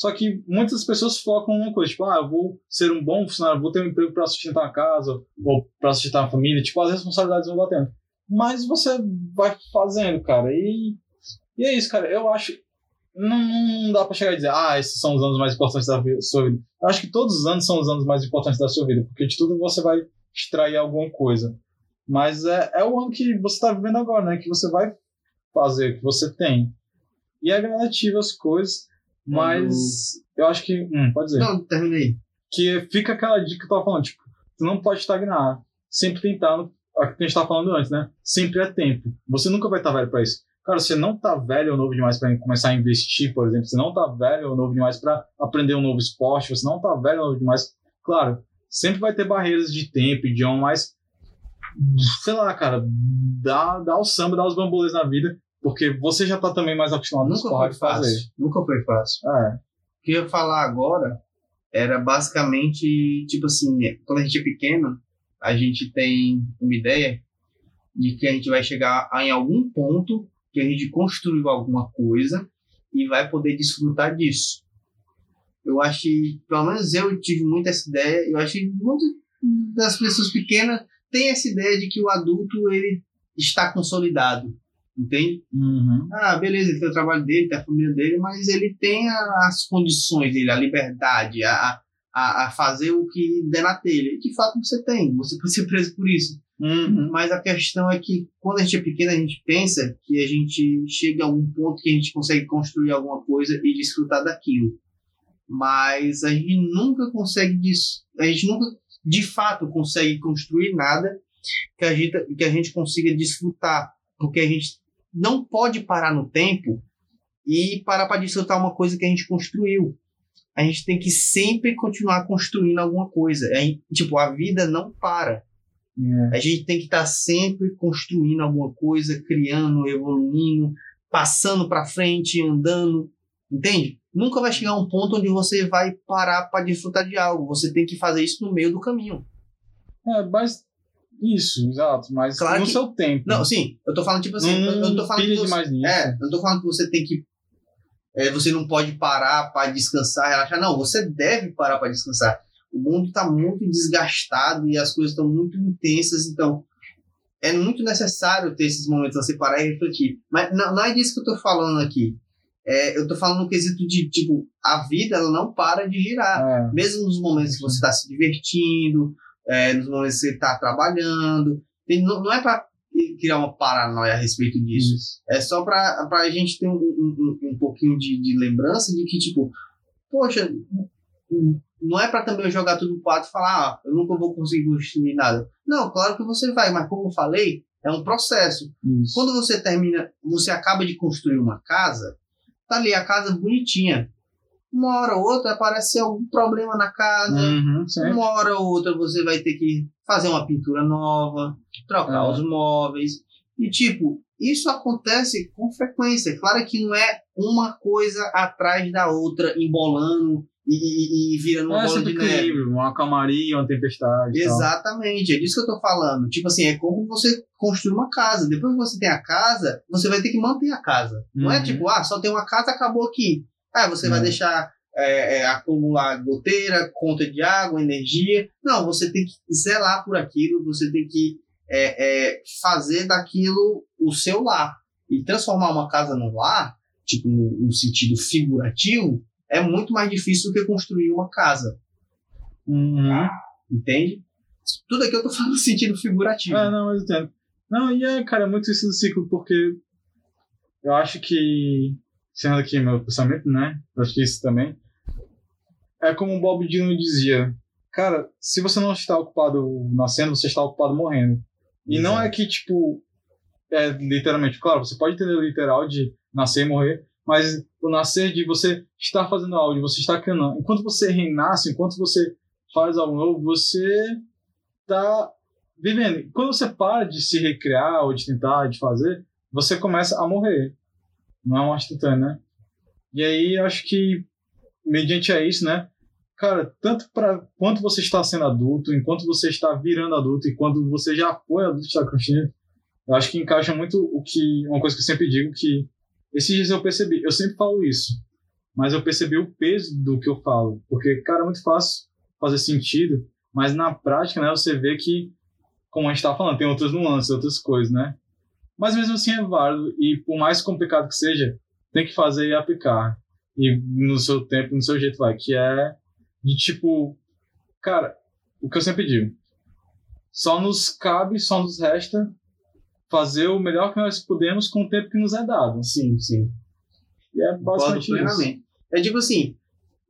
Só que muitas pessoas focam numa coisa, tipo, ah, eu vou ser um bom funcionário, vou ter um emprego para sustentar a casa ou para sustentar a família, tipo, as responsabilidades vão batendo. Mas você vai fazendo, cara, e, e é isso, cara. Eu acho. Não, não dá pra chegar e dizer, ah, esses são os anos mais importantes da sua vida. Eu acho que todos os anos são os anos mais importantes da sua vida, porque de tudo você vai extrair alguma coisa. Mas é, é o ano que você está vivendo agora, né? Que você vai fazer, que você tem. E é gradativo as coisas, mas eu acho que. Hum, pode dizer. Não, terminei. Que fica aquela dica que eu tava falando, tipo, tu não pode estagnar. Sempre tentando, a que a gente tava falando antes, né? Sempre é tempo. Você nunca vai estar velho pra isso. Cara, você não tá velho ou novo demais para começar a investir, por exemplo. Você não tá velho ou novo demais para aprender um novo esporte. Você não tá velho ou novo demais. Claro, sempre vai ter barreiras de tempo, idioma, mas sei lá, cara, dá, dá o samba, dá os bambolês na vida, porque você já tá também mais acostumado com os Nunca foi porra de fazer. fácil. Nunca foi fácil. É. O que eu ia falar agora era basicamente, tipo assim, quando a gente é pequeno, a gente tem uma ideia de que a gente vai chegar em algum ponto que a gente construiu alguma coisa e vai poder desfrutar disso. Eu acho que, pelo menos eu tive muito essa ideia, eu acho que muitas das pessoas pequenas têm essa ideia de que o adulto ele está consolidado, Entende? Uhum. Ah, beleza, ele tem o trabalho dele, tem a família dele, mas ele tem as condições dele, a liberdade, a, a, a fazer o que der na telha. E de fato você tem, você pode ser preso por isso. Uhum. Mas a questão é que quando a gente é pequeno, a gente pensa que a gente chega a algum ponto que a gente consegue construir alguma coisa e desfrutar daquilo. Mas a gente nunca consegue, des- a gente nunca de fato consegue construir nada que a gente, que a gente consiga desfrutar. Porque a gente não pode parar no tempo e parar para desfrutar uma coisa que a gente construiu. A gente tem que sempre continuar construindo alguma coisa. A gente- tipo, a vida não para. É. A gente tem que estar sempre construindo alguma coisa, criando, evoluindo, passando para frente, andando, entende? Nunca vai chegar um ponto onde você vai parar para desfrutar de algo. Você tem que fazer isso no meio do caminho. É, mas isso, exato. Mas Claro no que- seu tempo. Não, sim, eu tô falando tipo assim, não, eu, eu tô falando que você, nisso. é, eu não tô falando que você tem que é, você não pode parar para descansar, relaxar. Não, você deve parar para descansar. O mundo está muito desgastado e as coisas estão muito intensas, então é muito necessário ter esses momentos para você parar e refletir. Mas não, não é disso que eu tô falando aqui. É, eu tô falando no quesito de, tipo, a vida ela não para de girar É. mesmo nos momentos que você está se divertindo, é, nos momentos que você está trabalhando. Tem- não, não é para criar uma paranoia a respeito disso. Isso. É só para a gente ter um, um, um- pouquinho de, de lembrança de que, tipo, poxa, não é para também jogar tudo no pato e falar, ah, eu nunca vou conseguir construir nada. Não, claro que você vai, mas como eu falei, é um processo. Isso. Quando você termina, você acaba de construir uma casa, tá ali a casa bonitinha. Uma hora ou outra aparece algum problema na casa, Uhum, uma hora ou outra você vai ter que fazer uma pintura nova, trocar É. os móveis. E tipo, isso acontece com frequência. Claro que não é uma coisa atrás da outra, embolando e, e, e virando uma É bola de neve. equilíbrio, uma calmaria, uma tempestade. Exatamente, é disso que eu tô falando. Tipo assim, é como você construir uma casa. Depois que você tem a casa, você vai ter que manter a casa. Não é Uhum. tipo, ah, só tem uma casa, acabou aqui. Ah, você vai Não. deixar é, é, acumular goteira, conta de água, energia. Não, você tem que zelar por aquilo, você tem que é, é, fazer daquilo o seu lar. E transformar uma casa num lar, tipo, no, no sentido figurativo, é muito mais difícil do que construir uma casa. Uhum. Entende? Tudo aqui eu tô falando no sentido figurativo. É, não, mas eu entendo. Não, e é, cara, é muito isso do ciclo, porque eu acho que, sendo aqui meu pensamento, né? Acho que isso também. É como o Bob Dylan dizia, cara, se você não está ocupado nascendo, você está ocupado morrendo. E não é que, tipo, é literalmente, claro, você pode entender literal de nascer e morrer, mas o nascer de você estar fazendo algo, de você estar criando. Enquanto você renasce, enquanto você faz algo novo, você tá vivendo. Quando você para de se recriar ou de tentar, de fazer, você começa a morrer. Não é uma instantânea, né? E aí acho que, mediante a isso, né? Cara, tanto para quanto você está sendo adulto, enquanto você está virando adulto e quando você já foi adulto está crescendo, eu acho que encaixa muito o que uma coisa que eu sempre digo que esses dias eu percebi, eu sempre falo isso, mas eu percebi o peso do que eu falo, porque cara, é muito fácil fazer sentido, mas na prática, né, você vê que como a gente tá falando, tem outras nuances, outras coisas, né? Mas mesmo assim é válido e por mais complicado que seja, tem que fazer e aplicar. E no seu tempo, no seu jeito vai, que é de tipo, cara, o que eu sempre digo, só nos cabe, só nos resta fazer o melhor que nós podemos com o tempo que nos é dado. Sim, sim. E é basicamente isso. É tipo assim,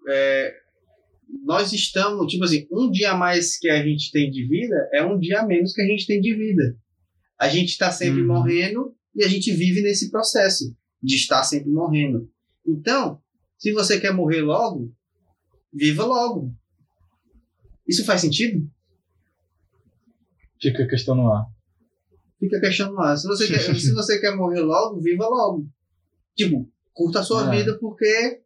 é, nós estamos, tipo assim, um dia a mais que a gente tem de vida é um dia menos que a gente tem de vida. A gente está sempre Uhum. morrendo e a gente vive nesse processo de estar sempre morrendo. Então, se você quer morrer logo, viva logo. Isso faz sentido? Fica a questão no ar. Fica a questão no ar. Se você, quer, se você quer morrer logo, viva logo. Tipo, curta a sua É. vida porque.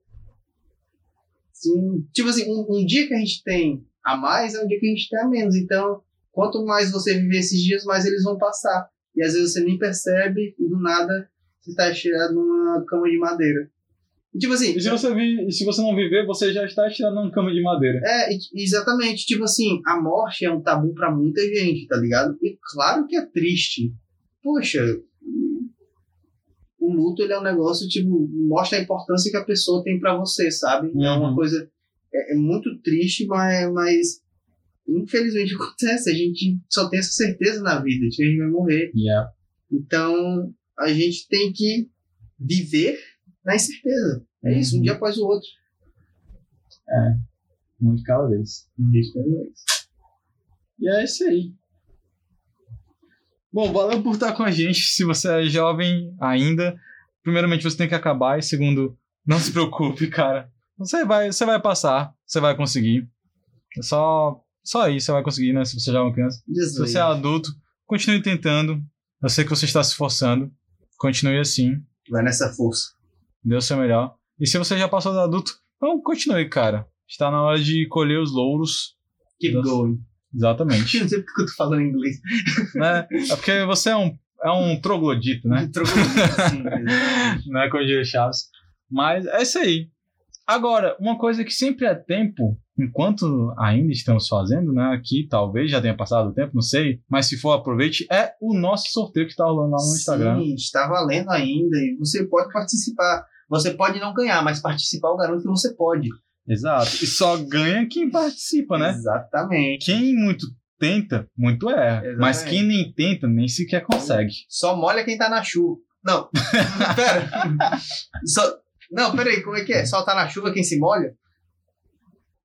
Sim, tipo assim, um, um dia que a gente tem a mais é um dia que a gente tem a menos. Então, quanto mais você viver esses dias, mais eles vão passar. E às vezes você nem percebe e do nada você está estirado numa cama de madeira. E, tipo assim, E se você, se você não viver, você já está estirado numa cama de madeira. é, exatamente. Tipo assim, a morte é um tabu pra muita gente, tá ligado? E claro que é triste. Poxa, o luto ele é um negócio, tipo, mostra a importância que a pessoa tem para você, sabe? É uma Uhum. coisa. É, é muito triste, mas, mas infelizmente acontece. A gente só tem essa certeza na vida de que a gente vai morrer. Yeah. Então a gente tem que viver na incerteza. É isso, um Uhum. dia após o outro. Um de cada vez. Um dia após o outro. E é isso aí. Bom, valeu por estar com a gente. Se você é jovem ainda, primeiramente você tem que acabar. E segundo, não se preocupe, cara. Você vai, você vai passar, você vai conseguir. É só, só isso, você vai conseguir, né? Se você já é uma criança. Se Jesus. você é adulto, continue tentando. Eu sei que você está se esforçando. Continue assim. Vai nessa força. Dê o seu melhor. E se você já passou do adulto, então continue, cara. Está na hora de colher os louros. Keep Nossa. going. Exatamente. Eu não sei porque eu tô falando inglês. né? É porque você é um, é um troglodito, né? Exatamente. Não é como diria Chaves. Mas é isso aí. Agora, uma coisa que sempre é tempo, enquanto ainda estamos fazendo, né? Aqui talvez já tenha passado o tempo, não sei. Mas se for, aproveite. É o nosso sorteio que está rolando lá no Instagram. Sim, está valendo ainda e você pode participar. Você pode não ganhar, mas participar eu garanto que você pode. Exato. E só ganha quem participa, né? Exatamente. Quem muito tenta, muito erra. Exatamente. Mas quem nem tenta, nem sequer consegue. Só molha quem tá na chuva. Não, pera. Só... Não, peraí, como é que é? Só tá na chuva quem se molha?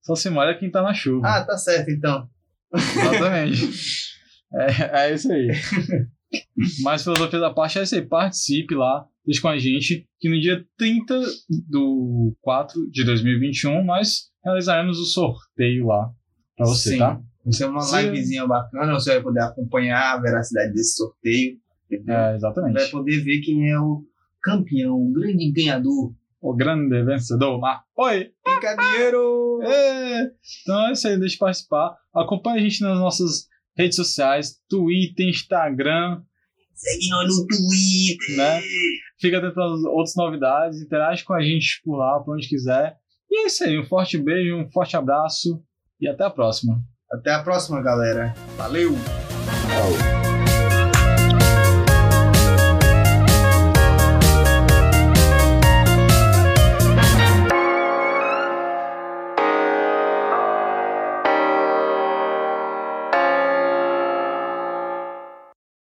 Só se molha quem tá na chuva. Ah, tá certo então. Exatamente. é, é isso aí. Mas filosofia da parte é isso aí. Participe lá, deixe com a gente que no dia 30 do 4 de 2021 nós realizaremos o sorteio lá pra você, Sim. tá? Vai ser uma Sim. livezinha bacana, você vai poder acompanhar a veracidade desse sorteio. Entendeu? É, Vai exatamente. poder ver quem é o campeão, o grande ganhador. O grande vencedor. Mas, oi! Fica dinheiro! É. Então é isso aí, deixa eu participar. Acompanhe a gente nas nossas redes sociais, Twitter, Instagram, Segue nós no Twitter. Né? fica atento às outras novidades, interage com a gente por lá, por onde quiser. E é isso aí, um forte beijo, um forte abraço e até a próxima. Até a próxima, galera. Valeu! Tchau.